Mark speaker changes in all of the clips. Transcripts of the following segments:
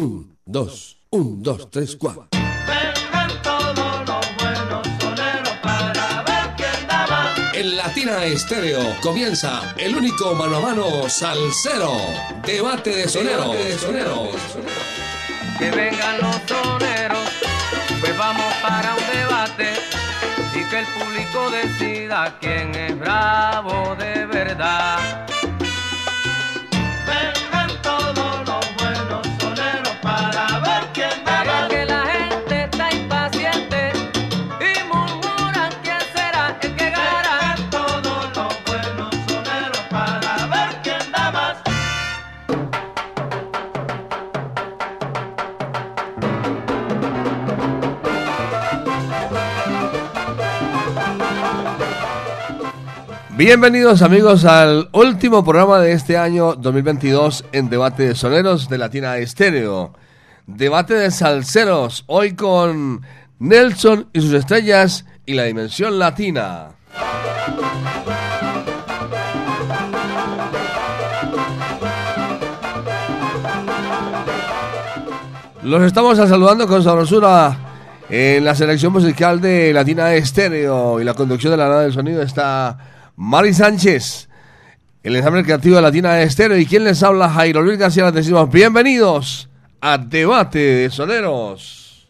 Speaker 1: Un, dos, un, dos, tres, cuatro.
Speaker 2: Vengan todos los buenos soneros para ver quién da más.
Speaker 1: En Latina Estéreo comienza el único mano a mano salsero. Debate de sonero. de sonero.
Speaker 2: Que vengan los soneros, pues vamos para un debate y que el público decida quién es bravo de verdad.
Speaker 3: Bienvenidos amigos al último programa de este año 2022 en Debate de Soneros de Latina Estéreo. Debate de salseros, hoy con Nelson y sus estrellas y la dimensión latina. Los estamos saludando con sabrosura en la selección musical de Latina Estéreo y la conducción de la nave del sonido está Mari Sánchez, el ensamble creativo de Latina Estéreo y quien les habla Jairo Luis García. Les decimos bienvenidos a Debate de Soneros.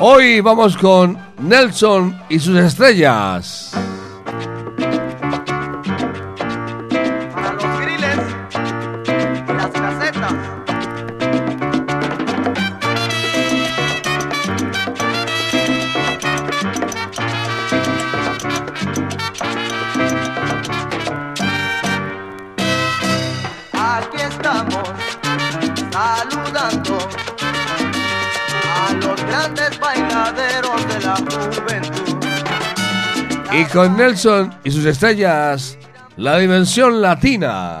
Speaker 3: Hoy vamos con Nelson y sus estrellas.
Speaker 4: Y
Speaker 3: con Nelson y sus estrellas, la dimensión latina.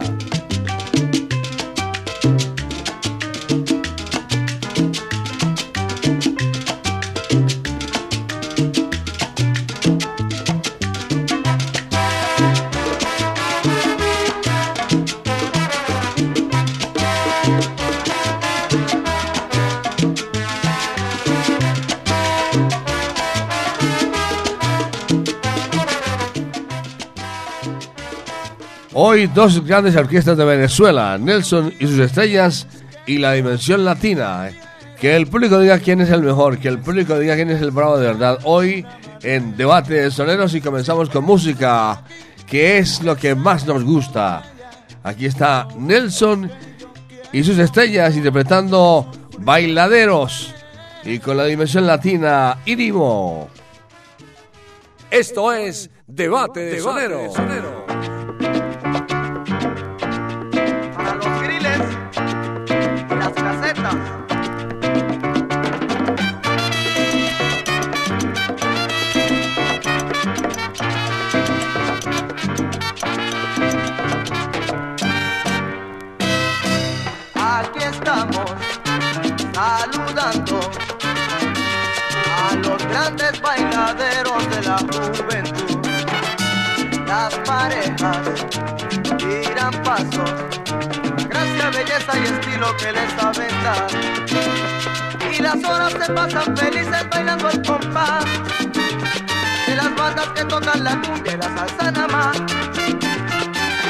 Speaker 3: Hoy dos grandes orquestas de Venezuela, Nelson y sus estrellas y la dimensión latina. Que el público diga quién es el mejor, que el público diga quién es el bravo de verdad. Hoy en Debate de Soneros y comenzamos con música, que es lo que más nos gusta. Aquí está Nelson y sus estrellas interpretando Bailaderos y con la dimensión latina Irimo. Esto es Debate de Soneros.
Speaker 4: Belleza y estilo que les saben dar. Y las horas se pasan felices bailando el compás de las bandas que tocan la cumbia y la salsa nada más.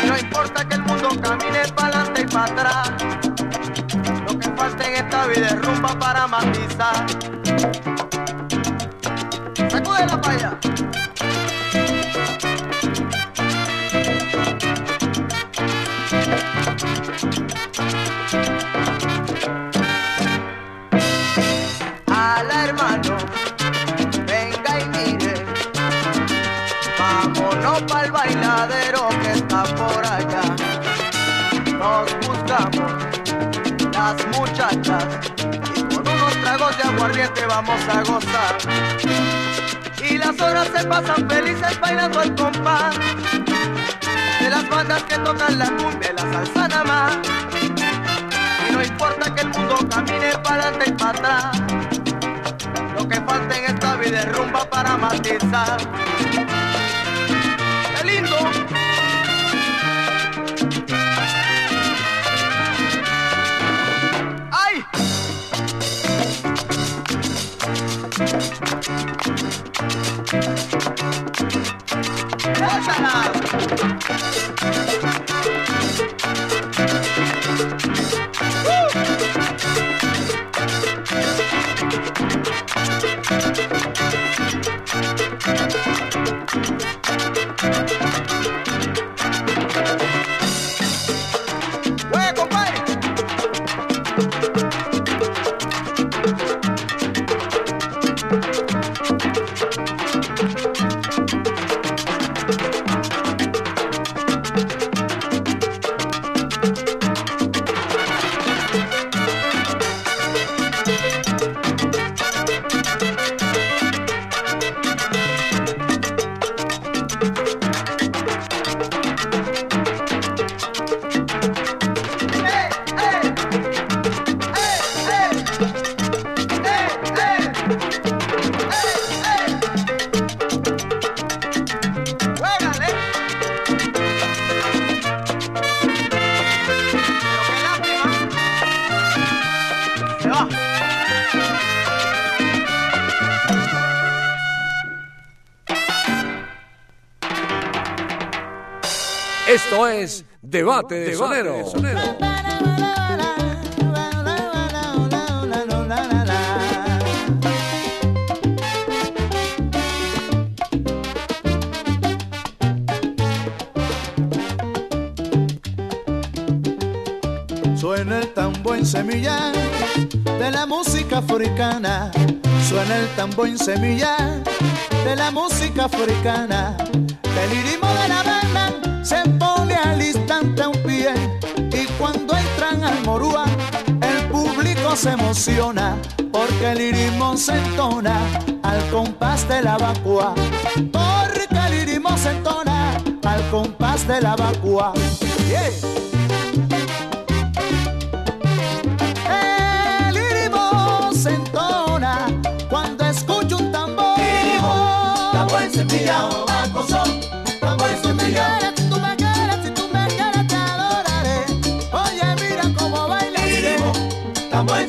Speaker 4: Y no importa que el mundo camine para adelante y para atrás, lo que falta en esta vida es rumba para matizar. vamos a gozar. Y las horas se pasan felices bailando al compás de las bandas que tocan la cumbia la salsa nada más.
Speaker 5: Y no importa que el mundo camine para adelante y para atrás. Lo que falta en esta vida es rumba para
Speaker 4: matizar. tchau. Debate de Sonero.
Speaker 6: Suena el tambor en semilla de la música africana. Suena el tambor en semilla de la música africana. El ritmo de la banda se pone se emociona. Porque el ritmo se entona al compás de la vacua. Porque el ritmo se entona al compás de la vacua.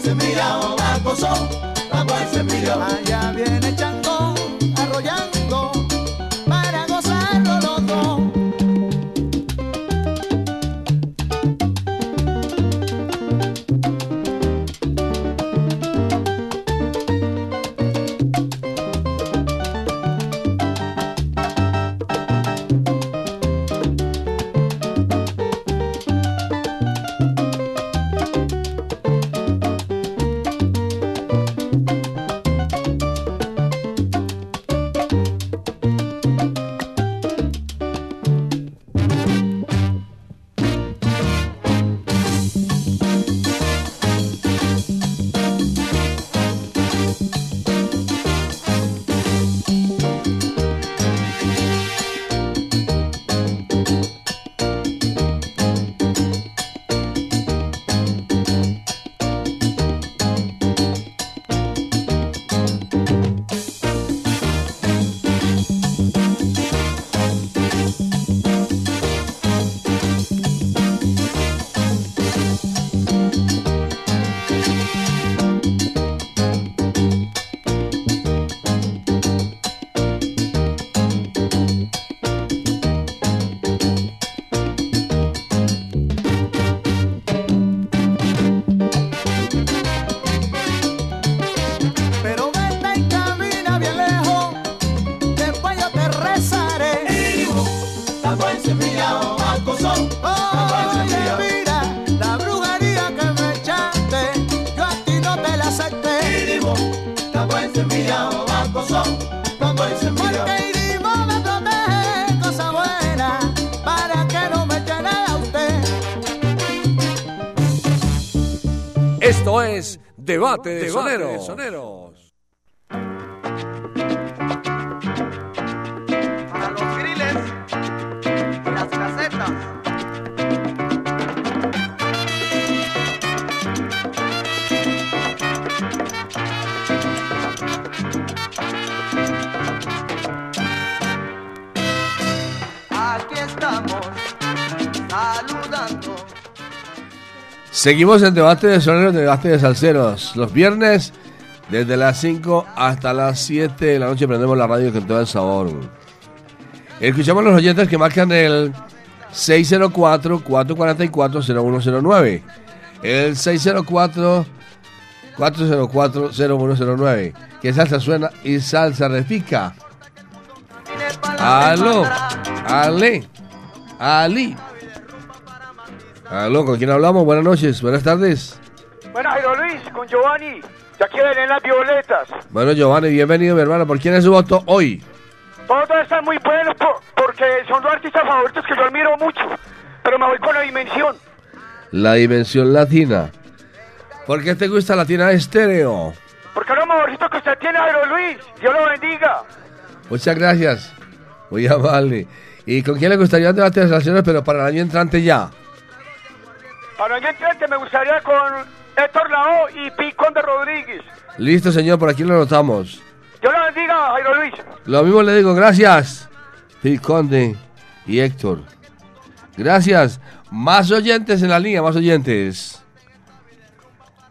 Speaker 6: Tambor encendido, son, tambor encendido. Allá viene
Speaker 4: es Debate de Soneros.
Speaker 3: Seguimos en debate de soneros, debate de salseros. Los viernes, desde las 5 hasta las 7 de la noche, prendemos la radio con todo el sabor. Escuchamos a los oyentes que marcan el 604-444-0109. El 604-404-0109. Que salsa suena y salsa repica. Aló, Ale, Ali. Aló, ¿con quién hablamos? Buenas noches, buenas tardes.
Speaker 7: Bueno, Jairo Luis, con Giovanni. Ya quieren en las violetas.
Speaker 3: Bueno, Giovanni, bienvenido, mi hermano. ¿Por quién es su voto hoy?
Speaker 7: Todos están muy buenos por- porque son los artistas favoritos que yo admiro mucho. Pero me voy con la dimensión.
Speaker 3: La dimensión latina. ¿Por qué te gusta Latina Estéreo?
Speaker 7: Porque es lo mejorcito que usted tiene, Jairo Luis. Dios lo bendiga.
Speaker 3: Muchas gracias. Muy amable. ¿Y con quién le gustaría un debate de relaciones, pero para el año entrante ya?
Speaker 7: Para el entrante me gustaría con Héctor Lao y Picón de Rodríguez.
Speaker 3: Listo, señor, por aquí lo anotamos.
Speaker 7: Dios lo bendiga, Jairo Luis.
Speaker 3: Lo mismo le digo, gracias. Phil Conde y Héctor. Gracias. Más oyentes en la línea, más oyentes.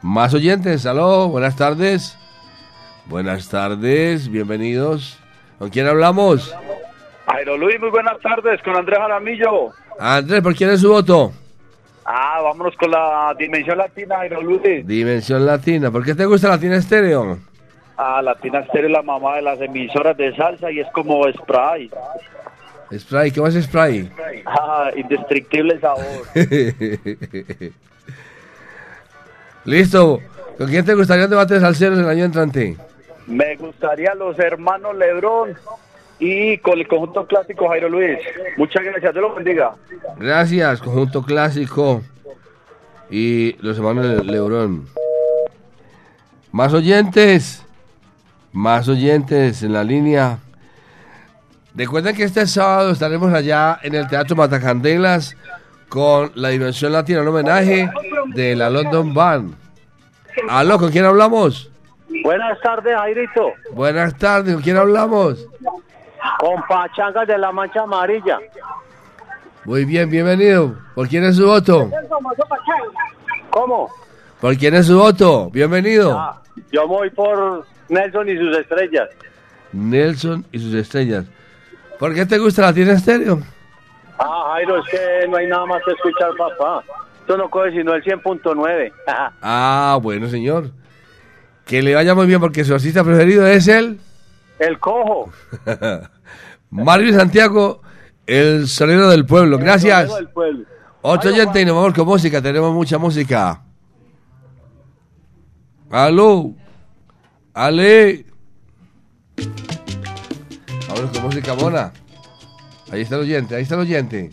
Speaker 3: Más oyentes, aló, buenas tardes. Buenas tardes, bienvenidos. ¿Con quién hablamos?
Speaker 8: Jairo Luis, muy buenas tardes, con Andrés Jaramillo.
Speaker 3: Andrés, ¿por quién es su voto?
Speaker 8: Ah, vámonos con la Dimensión Latina, Jairo Luis.
Speaker 3: Dimensión Latina. ¿Por qué te gusta Latina Estéreo?
Speaker 8: Ah, Latina Estéreo es la mamá de las emisoras de salsa y es como spray.
Speaker 3: Spray, ¿qué más es Spray?
Speaker 8: Ah, indescriptible sabor.
Speaker 3: Listo. ¿Con quién te gustaría un debate de salseros el año entrante?
Speaker 8: Me gustaría los hermanos Lebrón y con el conjunto clásico Jairo Luis. Muchas gracias, Dios lo bendiga.
Speaker 3: Gracias, conjunto clásico y los hermanos Le- Lebrón. Más oyentes, más oyentes en la línea. Recuerden que este sábado estaremos allá en el Teatro Matacandelas con la Dimensión Latina, un homenaje de la London Band. Aló, ¿con quién hablamos?
Speaker 9: Buenas tardes, Jairito.
Speaker 3: Buenas tardes, ¿con quién hablamos?
Speaker 9: Con Pachangas de la Mancha Amarilla.
Speaker 3: Muy bien, bienvenido. ¿Por quién es su voto?
Speaker 9: ¿Cómo?
Speaker 3: ¿Por quién es su voto? Bienvenido.
Speaker 9: Ah, yo voy por Nelson y sus estrellas.
Speaker 3: Nelson y sus estrellas. ¿Por qué te gusta la tienda estéreo?
Speaker 9: Ah, Jairo, es que no hay nada más que escuchar, papá. Esto no coge sino el 100.9. Ajá.
Speaker 3: Ah, bueno, señor. Que le vaya muy bien porque su artista preferido es el
Speaker 9: el cojo.
Speaker 3: Mario Santiago, el sonero del pueblo. Gracias.
Speaker 9: Del pueblo.
Speaker 3: Otro
Speaker 9: Ay,
Speaker 3: oyente y nos vamos con música. Tenemos mucha música. Aló. Ale. Vámonos con música mona. Ahí está el oyente, ahí está el oyente.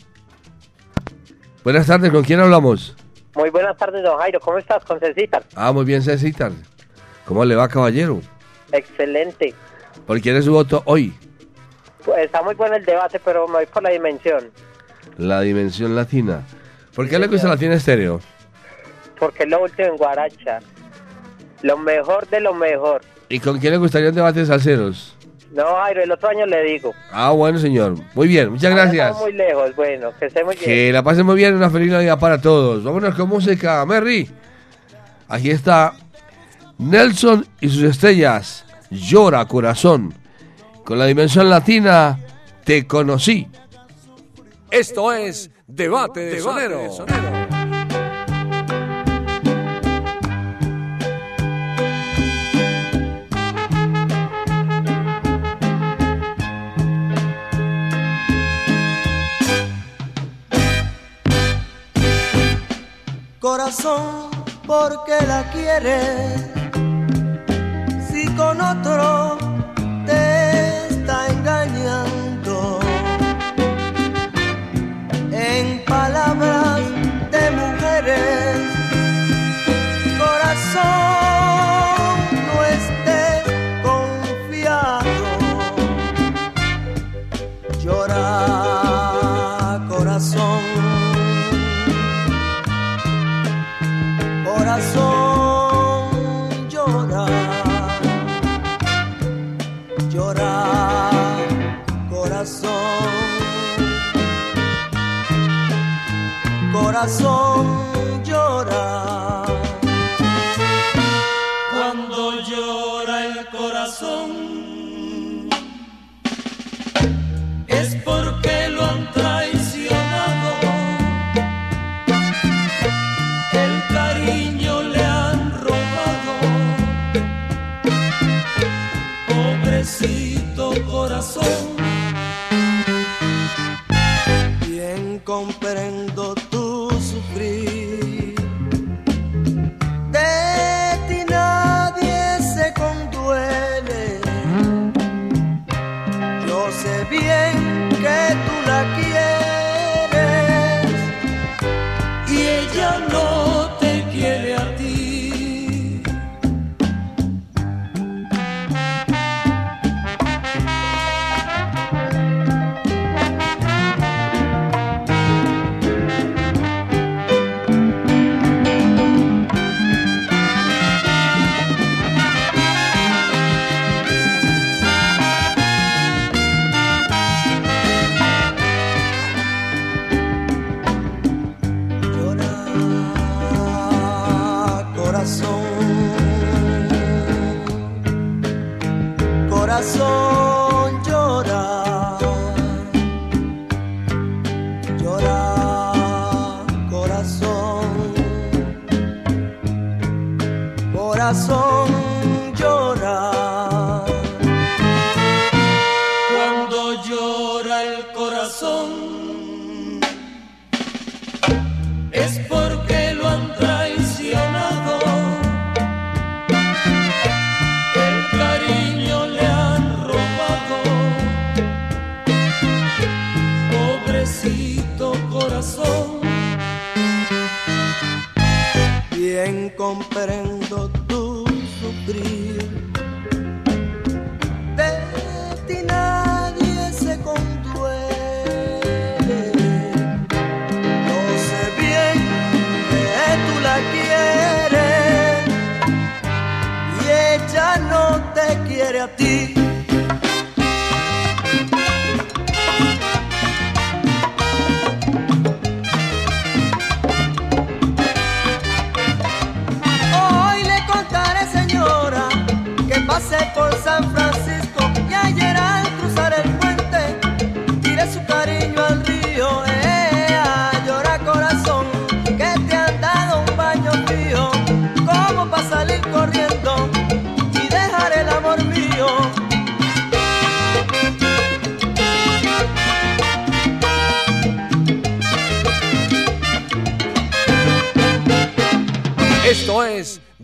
Speaker 3: Buenas tardes, ¿con quién hablamos?
Speaker 10: Muy buenas tardes, don Jairo. ¿Cómo estás, con Cecita?
Speaker 3: Ah, muy bien, Cecitar. ¿Cómo le va, caballero?
Speaker 10: Excelente.
Speaker 3: ¿Por quién es su voto hoy?
Speaker 10: Pues está muy bueno el debate, pero me voy por la dimensión.
Speaker 3: La dimensión latina. ¿Por qué le gusta la tiene estéreo?
Speaker 10: Porque es lo último en Guaracha. Lo mejor de lo mejor.
Speaker 3: ¿Y con quién le gustaría un debate de salseros?
Speaker 10: No, Jairo, el otro año le digo.
Speaker 3: Ah, bueno, señor. Muy bien, muchas
Speaker 10: Ahora
Speaker 3: gracias.
Speaker 10: estamos muy lejos. Bueno, que esté muy bien.
Speaker 3: Que la pasen muy bien, una feliz Navidad para todos. Vámonos con música, Merry. Aquí está Nelson y sus estrellas. Llora corazón. Con la dimensión latina, te conocí.
Speaker 1: Esto es Debate de Sonero.
Speaker 4: Corazón, ¿por qué la quieres? Con otro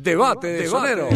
Speaker 11: Debate de Sonero.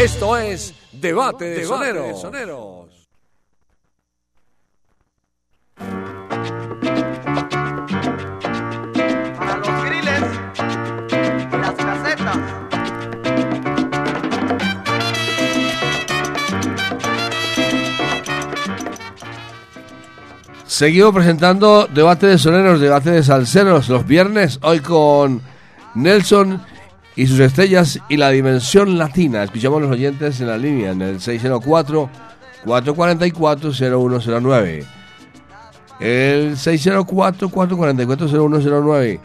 Speaker 12: Esto es Debate de Soneros.
Speaker 13: Para los griles y las casetas.
Speaker 3: Seguimos presentando debate de soneros, debate de salseros los viernes, hoy con Nelson y sus estrellas y la dimensión latina. Escuchamos a los oyentes en la línea en el 604-444-0109. El 604-444-0109.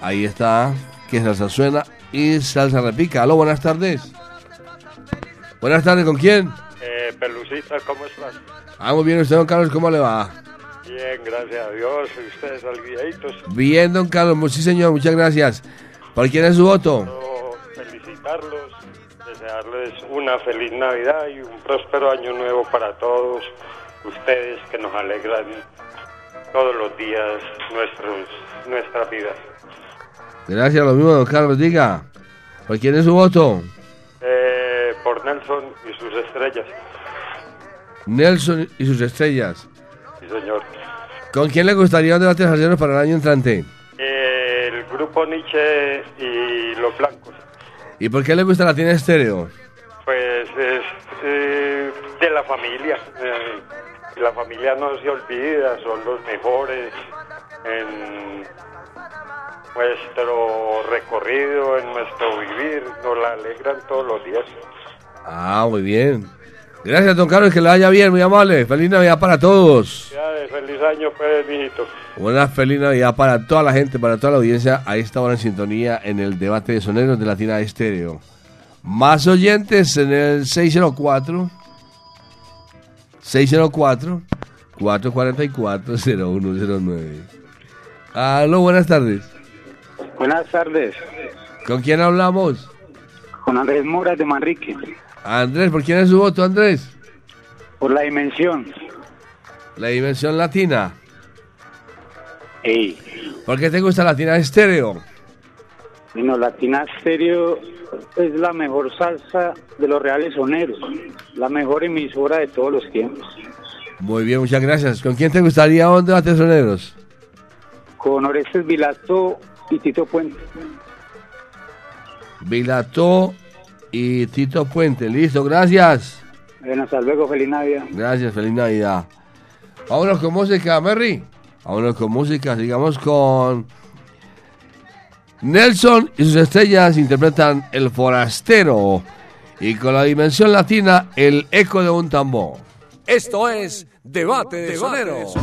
Speaker 3: Ahí está, que salsa suena y salsa repica. Aló, buenas tardes. Buenas tardes, ¿con quién?
Speaker 14: Eh, Pelucita, ¿cómo estás?
Speaker 3: Ah, muy bien, usted, don Carlos, ¿cómo le va?
Speaker 14: Bien, gracias a Dios. ¿Y ustedes, salguiaditos?
Speaker 3: Bien, don Carlos, sí, señor, muchas gracias. ¿Por quién es su voto?
Speaker 14: Felicitarlos, desearles una feliz Navidad y un próspero año nuevo para todos ustedes que nos alegran todos los días nuestros, nuestras vidas.
Speaker 3: Gracias, lo mismo, don Carlos, diga. ¿Por quién es su voto?
Speaker 14: Eh, por Nelson y sus estrellas.
Speaker 3: Nelson y sus estrellas.
Speaker 14: Sí, señor.
Speaker 3: ¿Con quién le gustaría un debate salsero para el año entrante?
Speaker 14: Eh, el grupo Nietzsche y los blancos.
Speaker 3: ¿Y por qué le gusta Latina Estéreo?
Speaker 14: Pues es eh, de la familia. eh, la familia no se olvida, son los mejores en nuestro recorrido, en nuestro vivir. Nos la alegran todos los días.
Speaker 3: Ah, muy bien. Gracias, don Carlos, que le vaya bien, muy amable. Feliz Navidad para todos.
Speaker 14: Feliz año, pues, mijito.
Speaker 3: Una feliz Navidad para toda la gente, para toda la audiencia. A esta hora en sintonía en el debate de soneros de Latina Estéreo. Más oyentes en el 604 604 444 0109. Aló, buenas tardes.
Speaker 15: Buenas tardes,
Speaker 3: ¿Con quién hablamos?
Speaker 15: con Andrés Mora de Manrique,
Speaker 3: Andrés, ¿por quién es su voto, Andrés?
Speaker 15: por la dimensión.
Speaker 3: La dimensión latina.
Speaker 15: Ey,
Speaker 3: ¿Por qué te gusta Latina Estéreo?
Speaker 15: bueno, Latina Stereo es la mejor salsa de los reales soneros, la mejor emisora de todos los tiempos.
Speaker 3: Muy bien, muchas gracias. ¿Con quién te gustaría un debate de soneros?
Speaker 15: Con Orestes Vilato y Tito Puente.
Speaker 3: Vilató y Tito Puente. Listo, gracias.
Speaker 15: Bueno, hasta luego, feliz Navidad.
Speaker 3: Gracias, feliz Navidad. Vámonos con música, Merry. Vámonos con música, sigamos con Nelson y sus estrellas interpretan El Forastero y con la dimensión latina El Eco de un Tambor.
Speaker 12: Esto es Debate de Soneros.
Speaker 4: La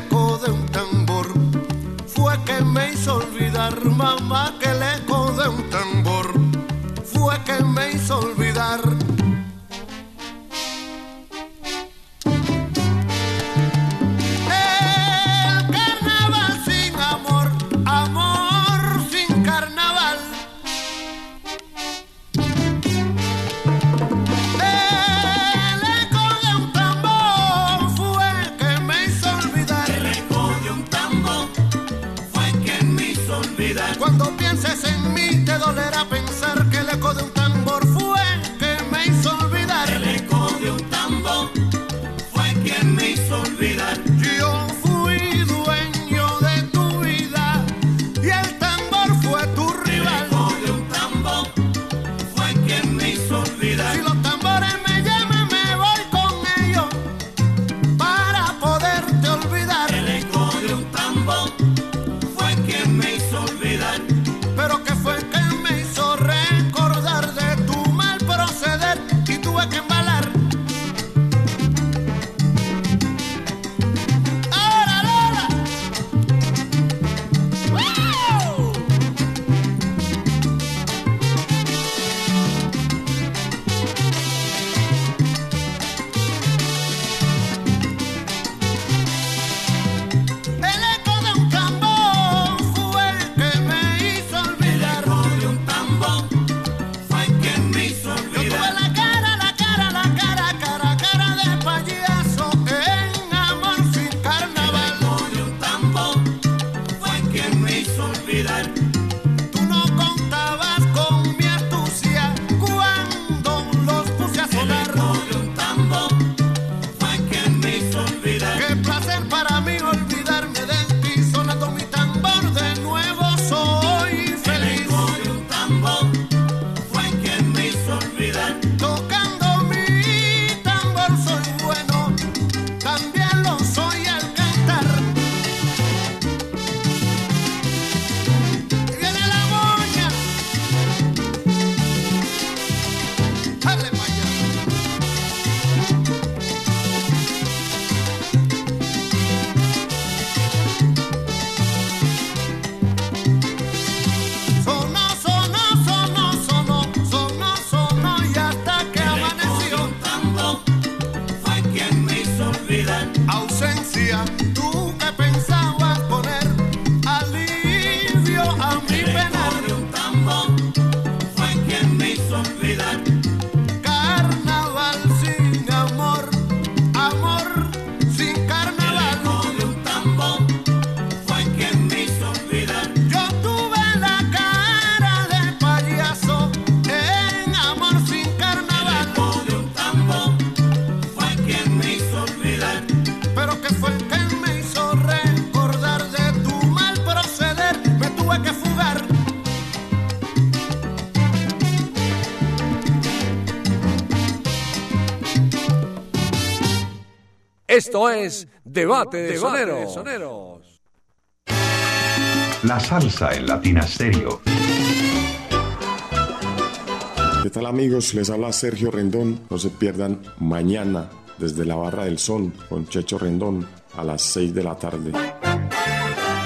Speaker 6: de un tambor. Fue que me hizo olvidar, mamá, que el eco de un tambor
Speaker 1: Esto es Debate de, soneros.
Speaker 16: La salsa en Latina Stereo.
Speaker 17: ¿Qué tal amigos? Les habla Sergio Rendón. No se pierdan mañana desde la Barra del Sol con Checho Rendón a las 6 de la tarde.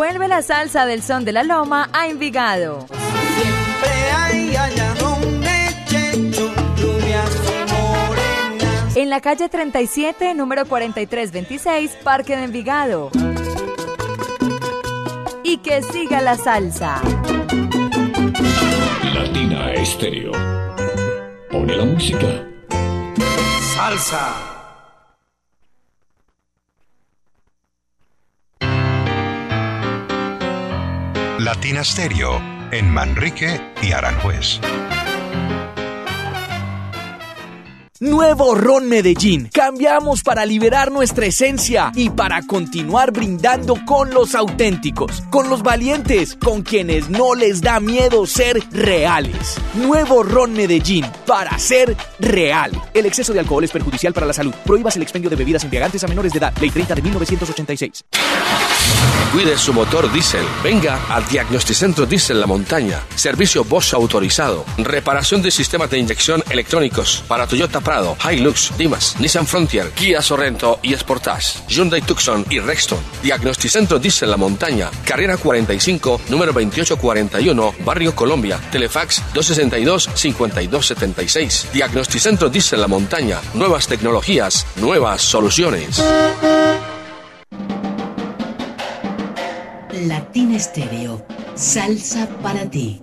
Speaker 18: Vuelve la salsa del son de la loma a Envigado. En la calle 37, número 4326, Parque de Envigado. Y que siga la salsa.
Speaker 1: Latina Estéreo. Pone la música.
Speaker 6: Salsa.
Speaker 16: Latina Stereo en Manrique y Aranjuez.
Speaker 19: Nuevo Ron Medellín. Cambiamos para liberar nuestra esencia y para continuar brindando con los auténticos, con los valientes, con quienes no les da miedo ser reales. Nuevo Ron Medellín para ser real. El exceso de alcohol es perjudicial para la salud. Prohíbas el expendio de bebidas embriagantes a menores de edad. Ley 30 de 1986.
Speaker 1: Cuide su motor diésel. Venga al Diagnosticentro Diesel La Montaña. Servicio Bosch autorizado. Reparación de sistemas de inyección electrónicos para Toyota Prado, Hilux, Dimas, Nissan Frontier, Kia Sorrento y Sportage, Hyundai Tucson y Rexton. Diagnosticentro Diesel La Montaña. Carrera 45, número 2841, Barrio Colombia. Telefax 262-5276. Diagnosticentro Diesel La Montaña. Nuevas tecnologías, nuevas soluciones.
Speaker 20: Latina Estéreo. Salsa para ti.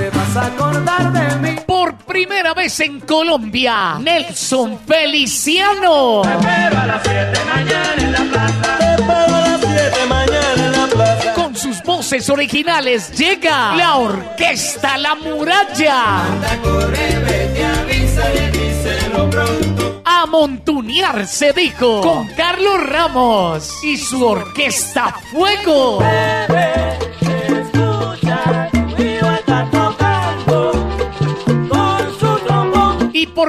Speaker 2: Te vas a acordar de mí.
Speaker 21: Por primera vez en Colombia, Nelson Feliciano.
Speaker 2: Te espero a las 7 mañana en la plaza. Te espero a las 7 mañana en la plaza.
Speaker 21: Con sus voces originales llega la Orquesta La Muralla.
Speaker 2: Corre, vete, avísale, díselo pronto.
Speaker 21: A montunear se dijo con Carlos Ramos y su Orquesta Fuego.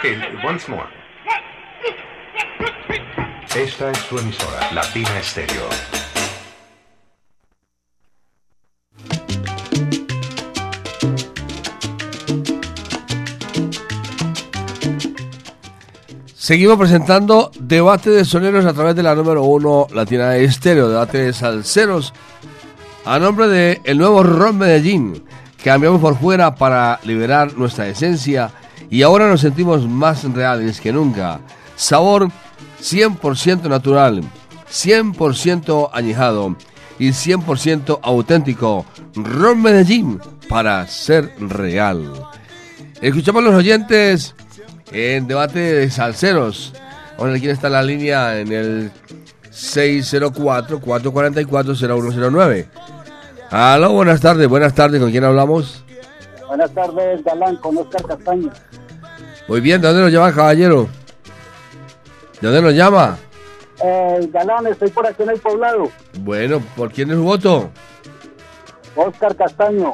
Speaker 16: Ok, once more. Esta es su emisora, Latina Estéreo.
Speaker 3: Seguimos presentando debate de soneros a través de la número uno Latina Estéreo, debate de salseros, a nombre de el nuevo Ron Medellín. Cambiamos por fuera para liberar nuestra esencia y ahora nos sentimos más reales que nunca. Sabor 100% natural, 100% añejado y 100% auténtico. Ron Medellín para ser real. Escuchamos a los oyentes en debate de salseros. Vamos a ver quién está en la línea en el 604-444-0109. Aló, buenas tardes, buenas tardes, ¿con quién hablamos?
Speaker 15: Buenas tardes, Galán, con Oscar Castaño.
Speaker 3: Muy bien, ¿de dónde nos llama, caballero? ¿De dónde nos llama?
Speaker 15: Eh, Galán, estoy por aquí en el poblado.
Speaker 3: Bueno, ¿por quién es su voto?
Speaker 15: Oscar Castaño.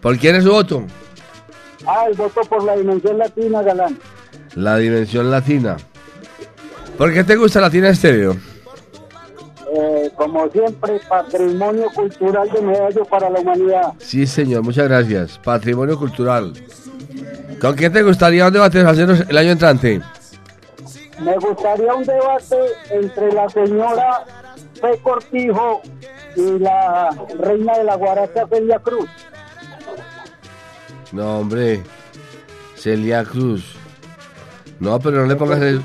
Speaker 3: ¿Por quién es su voto?
Speaker 15: Ah, el voto por la dimensión latina, Galán.
Speaker 3: La dimensión latina. ¿Por qué te gusta Latina Estéreo?
Speaker 15: Eh, como siempre, patrimonio cultural de Medallo para la humanidad.
Speaker 3: Sí, señor, muchas gracias. Patrimonio cultural. ¿Con quién te gustaría un debate de salseros el año entrante?
Speaker 15: Me gustaría un debate entre la señora P. Cortijo y la reina de la guaracha, Celia Cruz.
Speaker 3: No, hombre. Celia Cruz. No, pero no le pongas el-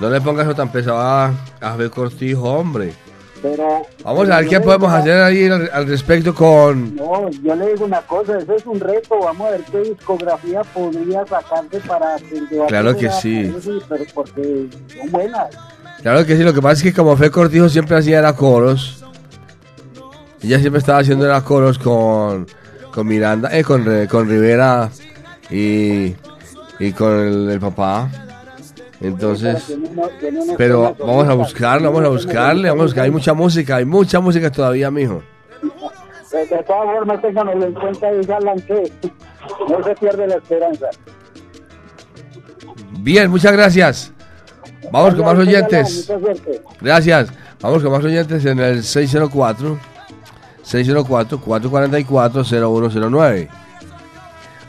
Speaker 3: no le pongas eso tan pesado a, a Cortijo, hombre.
Speaker 15: Pero.
Speaker 3: Vamos a ver qué podemos hacer ahí al, al respecto con...
Speaker 15: No, yo le digo una cosa, eso es un reto. Vamos a ver qué discografía podría sacarse para.
Speaker 3: Claro que sí.
Speaker 15: pero porque son buenas.
Speaker 3: Claro que sí, lo que pasa es que como Fe Cortijo siempre hacía era coros. Ella siempre estaba haciendo era coros con, con Miranda, eh, con, con Rivera y, y con el, el papá. Entonces, pero vamos a buscarlo, vamos a buscarle, vamos a buscar. Hay mucha música, hay mucha música todavía, mijo.
Speaker 15: De, todas formas, ténganlo en cuenta y que no se pierde la esperanza.
Speaker 3: Bien, muchas gracias. Vamos con más oyentes. Gracias. Vamos con más oyentes en el 604 604 444 0109.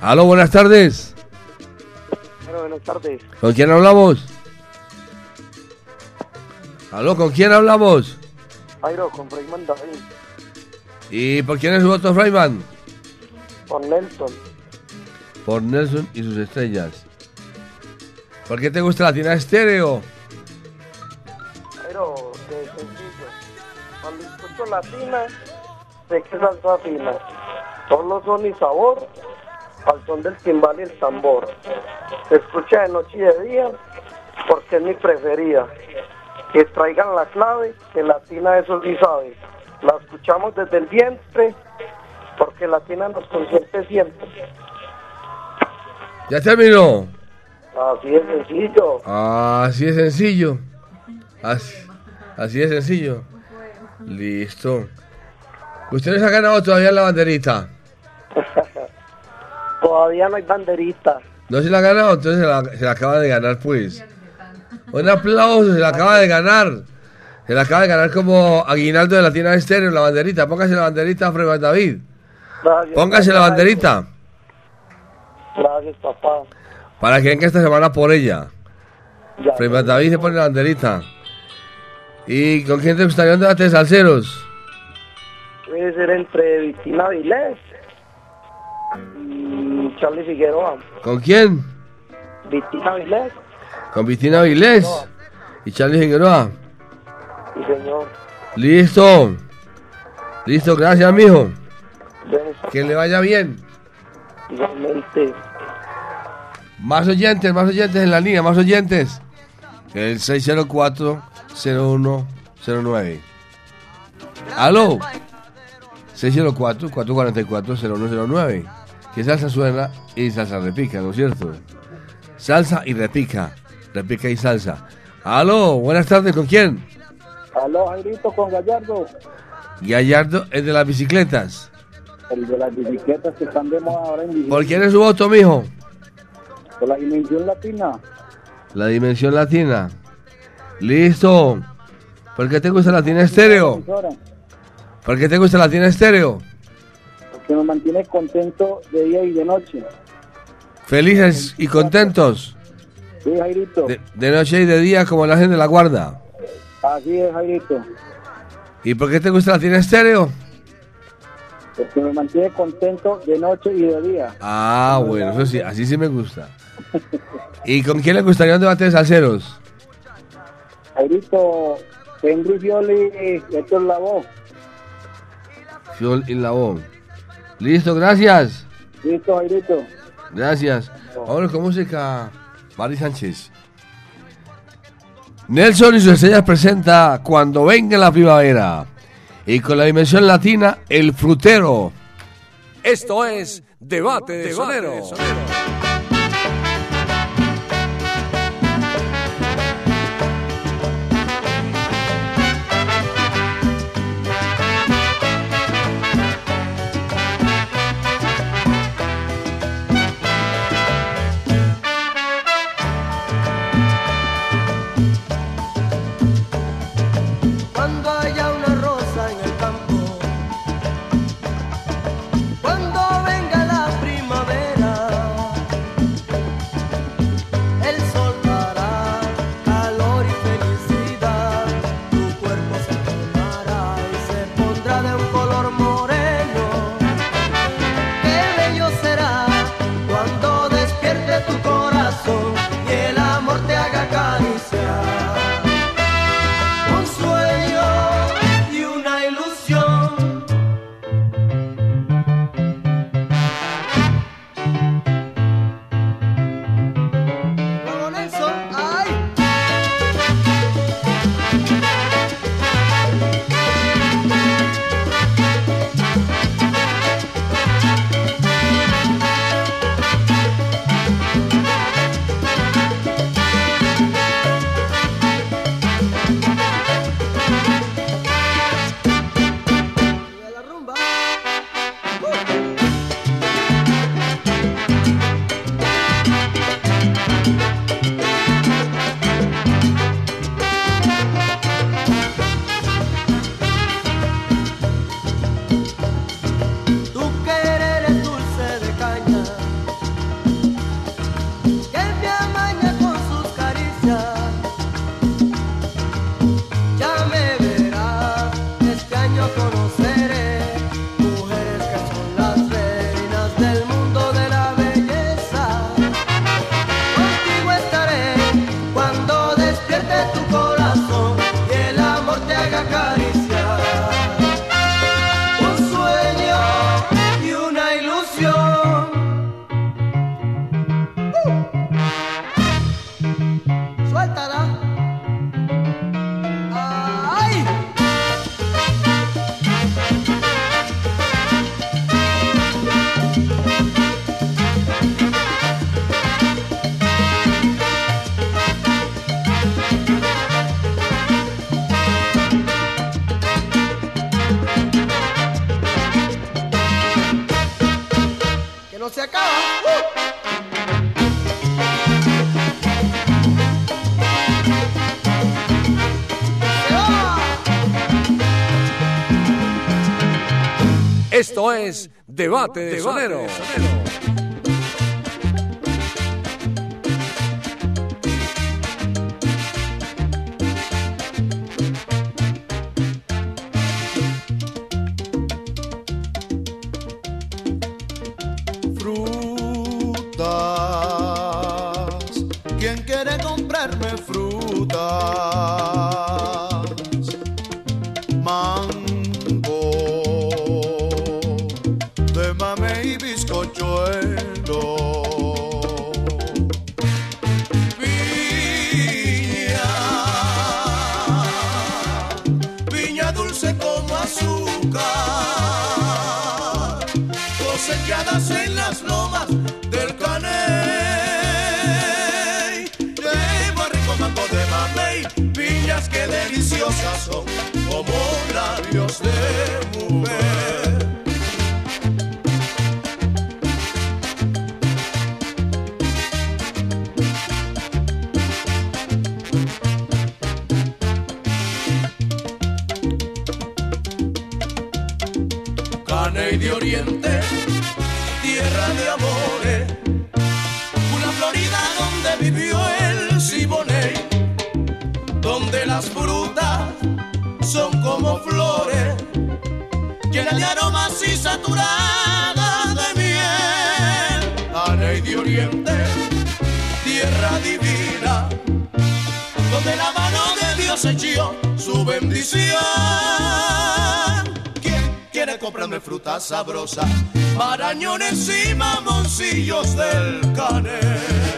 Speaker 3: Aló, buenas tardes.
Speaker 22: Bueno, buenas tardes.
Speaker 3: ¿Con quién hablamos? Aló, ¿con quién hablamos?
Speaker 22: Jairo, con Freeman David,
Speaker 3: ¿Y por quién es su voto, Freyman?
Speaker 22: con Nelson.
Speaker 3: Por Nelson y sus estrellas. ¿Por qué te gusta Latina Estéreo?
Speaker 22: Jairo, que sencillo. Cuando escucho latina, sé que es fina. Solo son y sabor, al son del timbal y el tambor. Se escucha de noche y de día, porque es mi preferida. Que traigan la clave, que latina eso sí sabe. La escuchamos desde el vientre, porque latina nos consiente siempre.
Speaker 3: ¿Ya terminó?
Speaker 22: Así es sencillo.
Speaker 3: Así es sencillo. Así, así es sencillo. Listo. ¿Usted no se ha ganado todavía la banderita?
Speaker 22: Todavía no hay banderita.
Speaker 3: ¿No se la ha ganado? Entonces se la, se la acaba de ganar, pues. Un aplauso, se la acaba de ganar. Se la acaba de ganar como aguinaldo de Latina Estéreo, la banderita. Póngase la banderita Freeman David.
Speaker 22: Gracias,
Speaker 3: Póngase la banderita.
Speaker 22: Gracias, papá.
Speaker 3: Para que venga esta semana por ella. Freeman David se pone la banderita. ¿Y con quién te gustaría un debate de salseros?
Speaker 22: Debe ser entre Vitina Vilés Charlie Figueroa.
Speaker 3: ¿Con quién?
Speaker 22: Vitina Vilés,
Speaker 3: Con Victina Vilés y Charlie Figueroa.
Speaker 22: sí señor.
Speaker 3: Listo. Listo, gracias, mijo. Que le vaya bien.
Speaker 22: igualmente.
Speaker 3: Más oyentes, más oyentes en la línea, más oyentes. El 604-0109. Aló. 604-444-0109. Que salsa suena y salsa repica, ¿no es cierto? Salsa y repica. Repica y salsa. Aló, buenas tardes, ¿con quién?
Speaker 15: Aló, Jairito, con Gallardo.
Speaker 3: Gallardo es de las bicicletas.
Speaker 15: El de las bicicletas que están de moda ahora en
Speaker 3: ¿Por quién es su voto, mijo?
Speaker 15: Por la dimensión latina.
Speaker 3: La dimensión latina. Listo. ¿Por qué te gusta Latina Estéreo? ¿Por qué te gusta Latina Estéreo?
Speaker 15: Que nos mantiene contento de día y de noche.
Speaker 3: Felices y contentos.
Speaker 15: Sí, Jairito.
Speaker 3: De, de noche y de día como la gente de la guarda.
Speaker 15: Así es, Jairito.
Speaker 3: ¿Y por qué te gusta Latina Estéreo?
Speaker 15: Porque nos mantiene contento de noche y de día.
Speaker 3: Ah, bueno, eso sí, así sí me gusta. ¿Y con quién le gustaría un debate de salseros?
Speaker 15: Jairito, Henry Fioli y Héctor Lavoe.
Speaker 3: Fiol y la voz. Listo, gracias.
Speaker 15: Listo, Jairito.
Speaker 3: Gracias. Ahora con música, Mari Sánchez. Nelson y sus estrellas presenta Cuando venga la primavera. Y con la dimensión latina, El Frutero.
Speaker 12: Esto es Debate de Sonero.
Speaker 4: Cuando Es
Speaker 12: Debate de Sonero.
Speaker 11: frutas. ¿Quién quiere comprarme frutas? Fruta sabrosa? Marañones y mamoncillos del caney.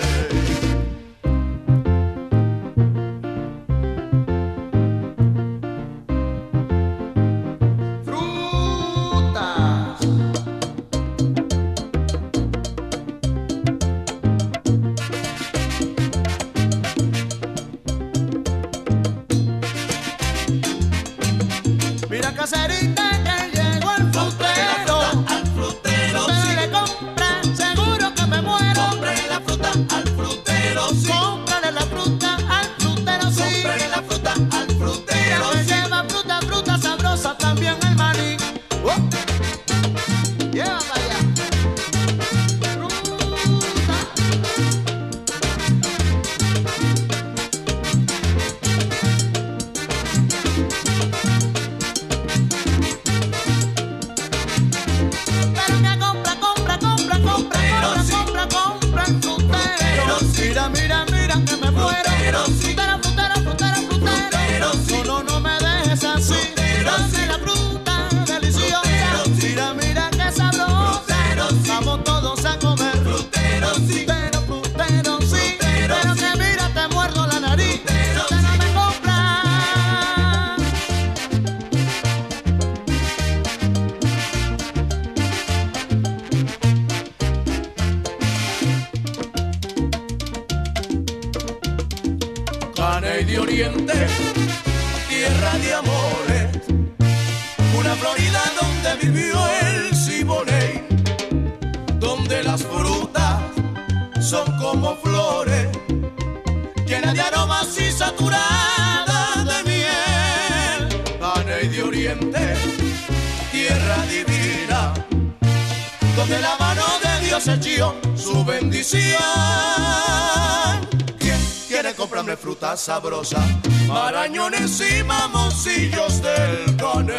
Speaker 11: Fruta
Speaker 6: sabrosa?
Speaker 11: Marañones y mamoncillos del caney.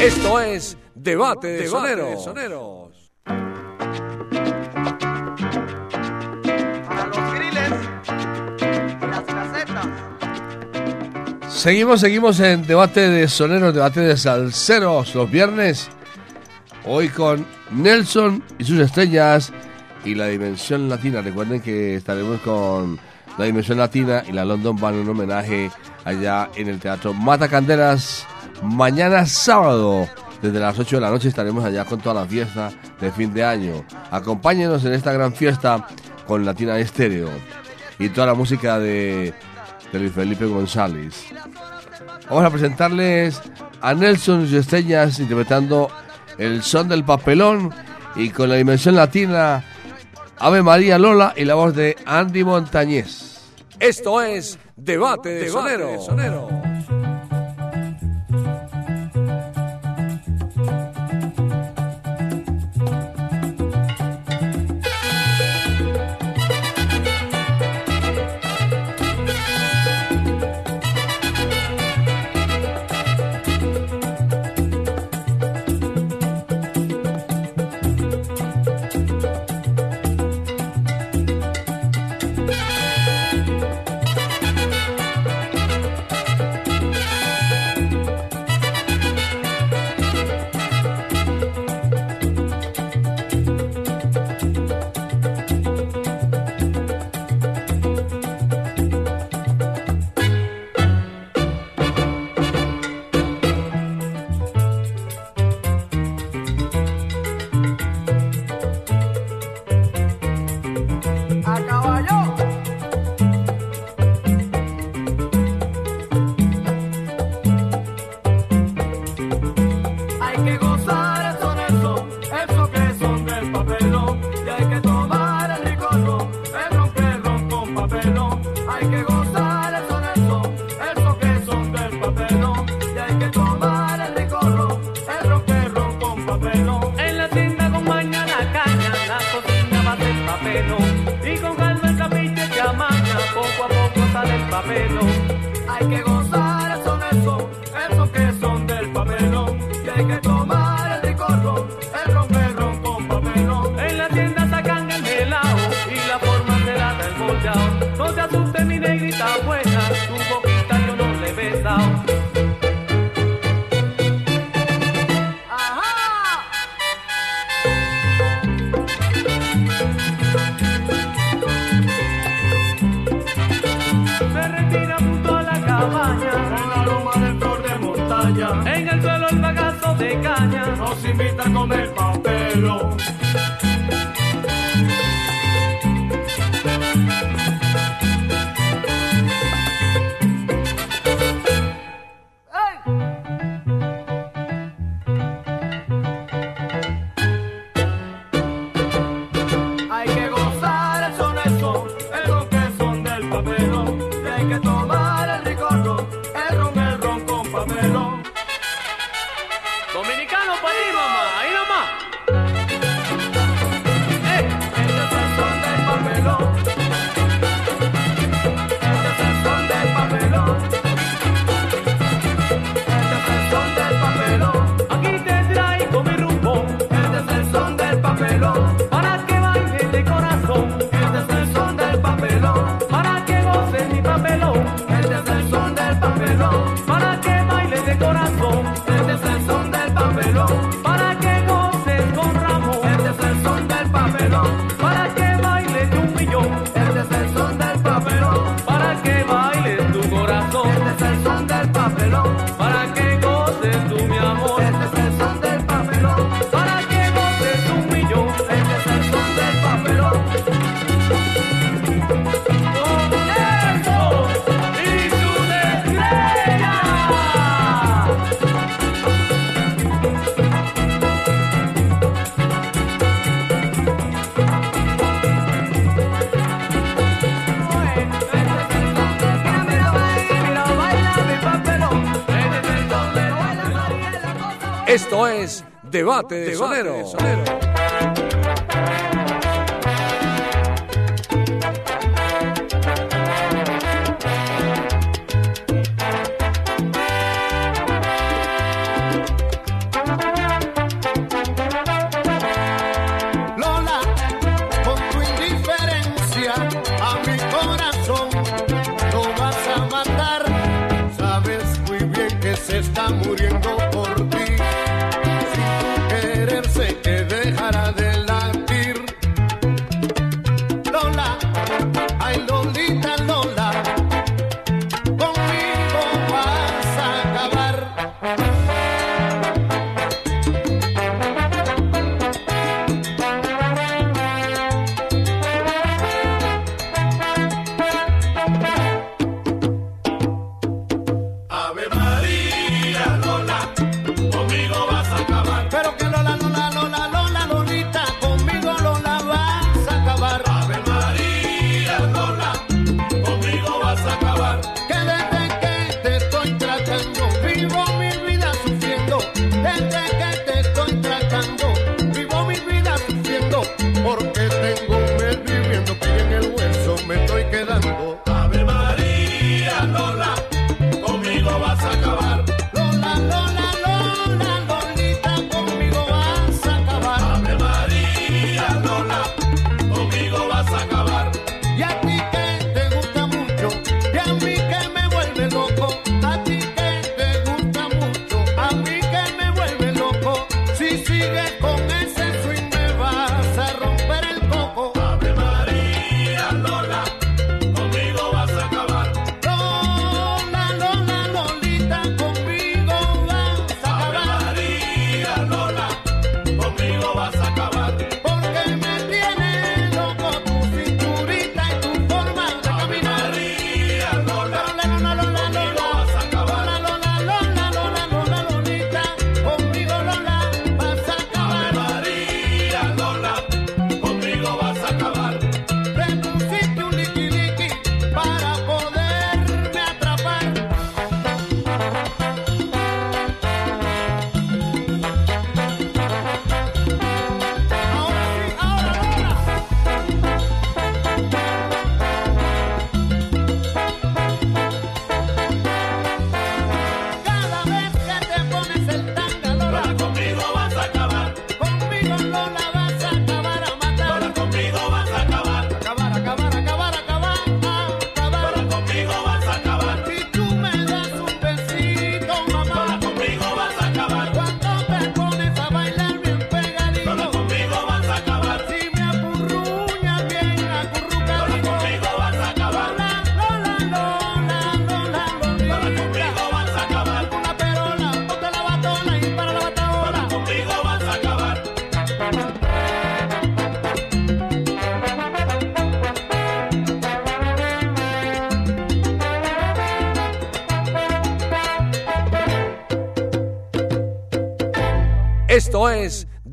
Speaker 3: Esto es Debate de
Speaker 11: Debate
Speaker 3: Soneros.
Speaker 11: de Soneros.
Speaker 4: Para los griles y las casetas.
Speaker 3: Seguimos, seguimos en debate de soneros, debate de salseros los viernes. Hoy con Nelson y sus estrellas y la Dimensión Latina. Recuerden que estaremos con la Dimensión Latina y la London en un homenaje allá en el Teatro Mata Candelas. Mañana sábado, desde las 8 de la noche, estaremos allá con toda la fiesta de fin de año. Acompáñenos en esta gran fiesta con Latina Estéreo y toda la música de, de Luis Felipe González. Vamos a presentarles a Nelson y sus estrellas interpretando el son del papelón y con la dimensión latina Ave María Lola y la voz de Andy Montañez. Esto es Debate de Soneros.
Speaker 6: Thank
Speaker 3: Esto es Debate de Sonero.
Speaker 6: Lola,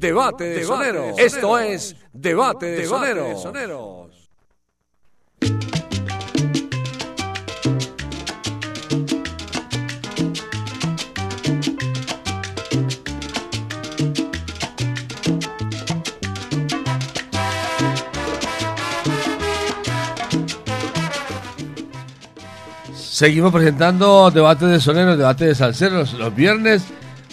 Speaker 1: Debate de Soneros. Esto es Debate de Soneros.
Speaker 3: Seguimos presentando debate de soneros, debate de salseros los viernes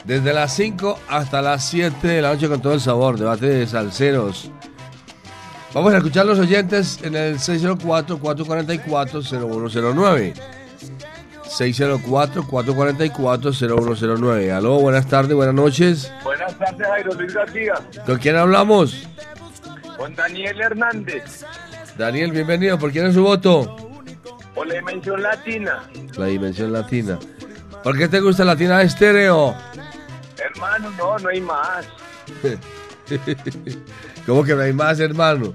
Speaker 3: desde las 5 hasta las 7 de la noche con todo el sabor, debate de salseros. Vamos a escuchar los oyentes en el 604-444-0109. 604-444-0109. Aló, buenas tardes, buenas noches.
Speaker 23: Buenas tardes, Jairo Luis García.
Speaker 3: ¿Con quién hablamos?
Speaker 23: Con Daniel Hernández.
Speaker 3: Daniel, bienvenido. ¿Por quién es su voto?
Speaker 23: Por la dimensión latina.
Speaker 3: La dimensión latina. ¿Por qué te gusta Latina Estéreo?
Speaker 23: Hermano, no, no hay más.
Speaker 3: ¿Cómo que no hay más, hermano?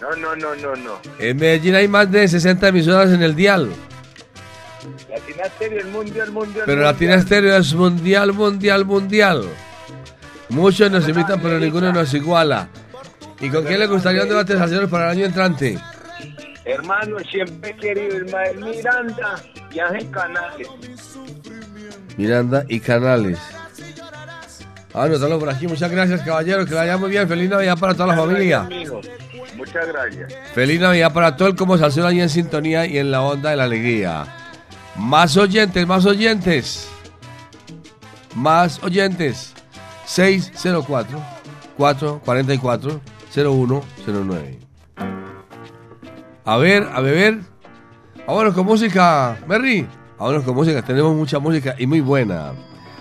Speaker 23: No, no, no, no, no.
Speaker 3: En Medellín hay más de 60 emisoras en el dial.
Speaker 23: Latina Estéreo, el mundial, mundial.
Speaker 3: Pero. Latina Estéreo es mundial, mundial, mundial. Muchos nos imitan, pero ninguno nos iguala. ¿Y con quién le gustaría un debate para el año entrante?
Speaker 23: Hermano, siempre he querido Ismael Miranda y Ángel Canales.
Speaker 3: Miranda y Canales. Ah, anótalo por aquí. Muchas gracias, caballero. Que la vaya muy bien. Feliz Navidad para toda la familia.
Speaker 23: Muchas gracias.
Speaker 3: Feliz Navidad para todo el como salsero ahí en sintonía y en la onda de la alegría. Más oyentes, más oyentes. Más oyentes. 604 444 0109. A ver, a beber. Vámonos con música, Merry. Vámonos con música. Tenemos mucha música y muy buena.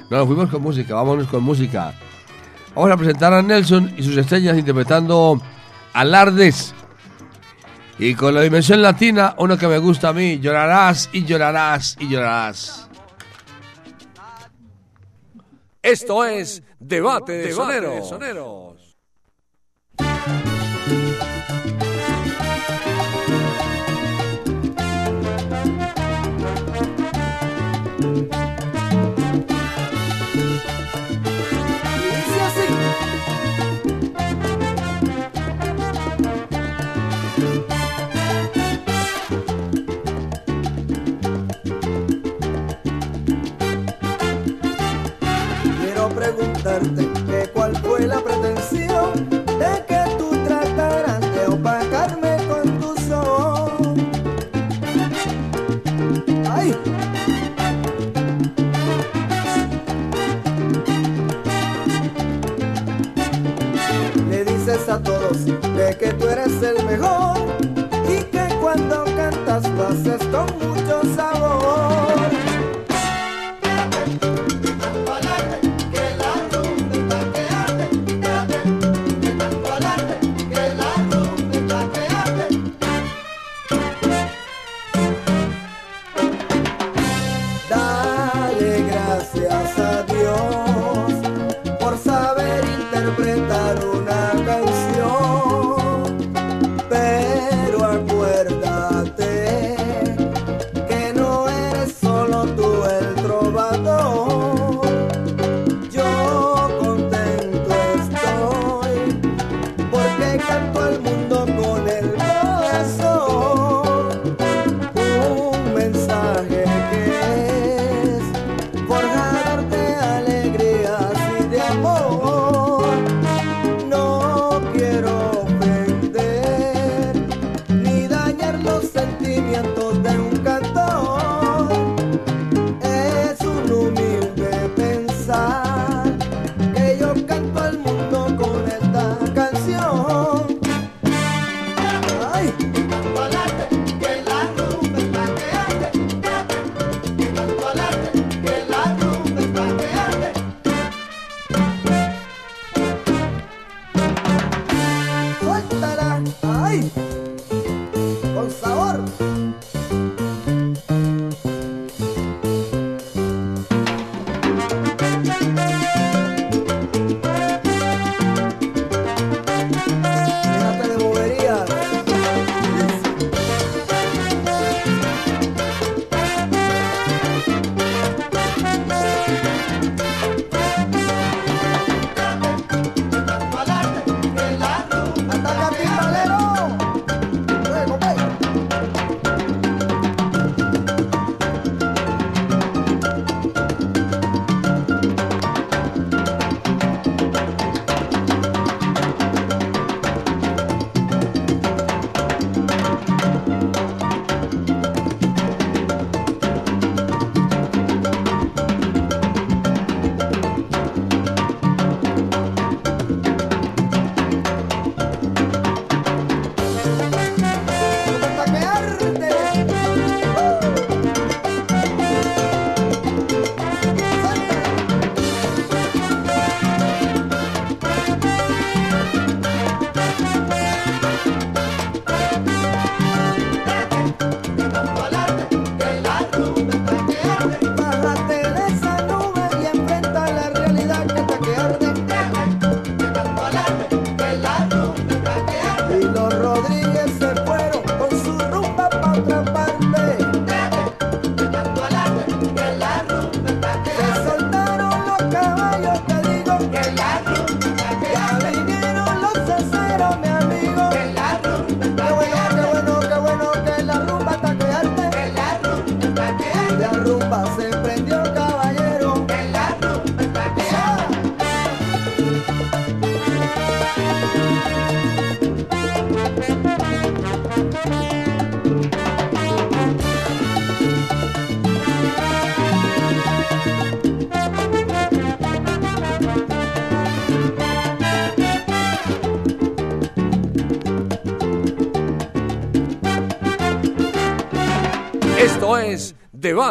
Speaker 3: No, nos fuimos con música. Vámonos con música. Vamos a presentar a Nelson y sus estrellas interpretando Alardes. Y con la dimensión latina, uno que me gusta a mí, llorarás y llorarás y llorarás.
Speaker 1: Esto es Debate de Soneros.
Speaker 4: Dice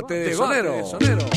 Speaker 6: Debate de Sonero.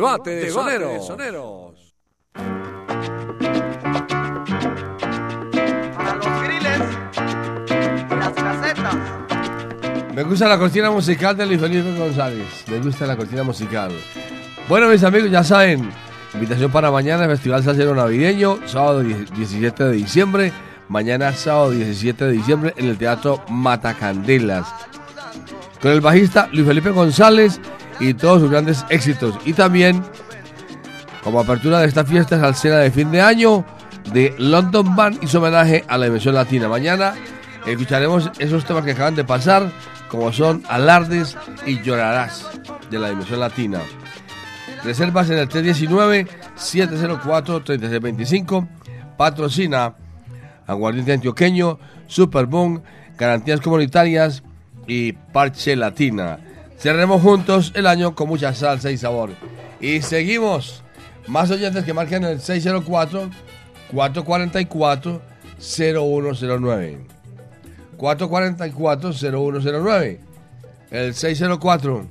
Speaker 6: Debate de Soneros.
Speaker 4: Para los griles y las casetas.
Speaker 6: Me gusta la cortina musical de Luis Felipe González. Me gusta la cortina musical. Bueno, mis amigos, ya saben. Invitación para mañana, Festival Salsero Navideño, sábado 10 17 de diciembre. Mañana, sábado 17 de diciembre, en el Teatro Matacandelas. Con el bajista Luis Felipe González y todos sus grandes éxitos. Y también, como apertura de esta fiesta salsera de fin de año, de London Band su homenaje a la dimensión latina. Mañana escucharemos esos temas que acaban de pasar, como son Alardes y Llorarás, de la dimensión latina. Reservas en el
Speaker 3: 704-3625. Patrocina Aguardiente Antioqueño, Superboom, Garantías Comunitarias y Parche Latina. Cerremos juntos el año con mucha salsa y sabor. Y seguimos. Más oyentes que marquen el 604-444-0109. 444-0109. El 604.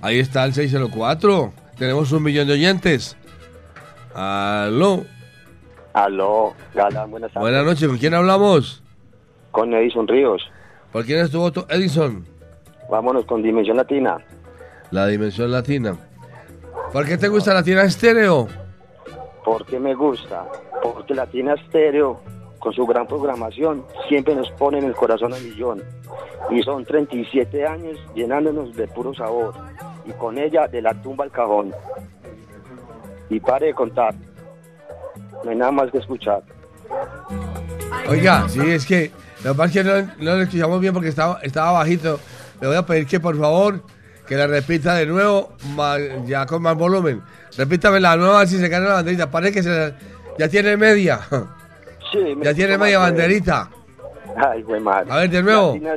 Speaker 3: Ahí está el 604. Tenemos un millón de oyentes. Aló.
Speaker 24: Aló, Galán, buenas tardes.
Speaker 3: Buenas noches. ¿Con quién hablamos?
Speaker 24: Con Edison Ríos.
Speaker 3: ¿Por quién es tu voto, Edison?
Speaker 24: Vámonos con Dimensión Latina.
Speaker 3: La dimensión latina. ¿Por qué te gusta Latina Estéreo?
Speaker 24: ¿Por qué me gusta? Porque Latina Stereo, con su gran programación, siempre nos pone en el corazón a millón. Y son 37 años llenándonos de puro sabor. Y con ella de la tumba al cajón. Y pare de contar. No hay nada más que escuchar.
Speaker 3: Oiga, sí, es que lo que pasa es que no, no lo escuchamos bien porque estaba, estaba bajito. Le voy a pedir que por favor que la repita de nuevo, ya con más volumen. Repítame la nueva si se cae la banderita. Parece que se la- ya tiene media.
Speaker 24: Sí, me
Speaker 3: Ya tiene media banderita.
Speaker 24: Ay, güey, madre.
Speaker 3: A ver, de nuevo.
Speaker 24: Latina-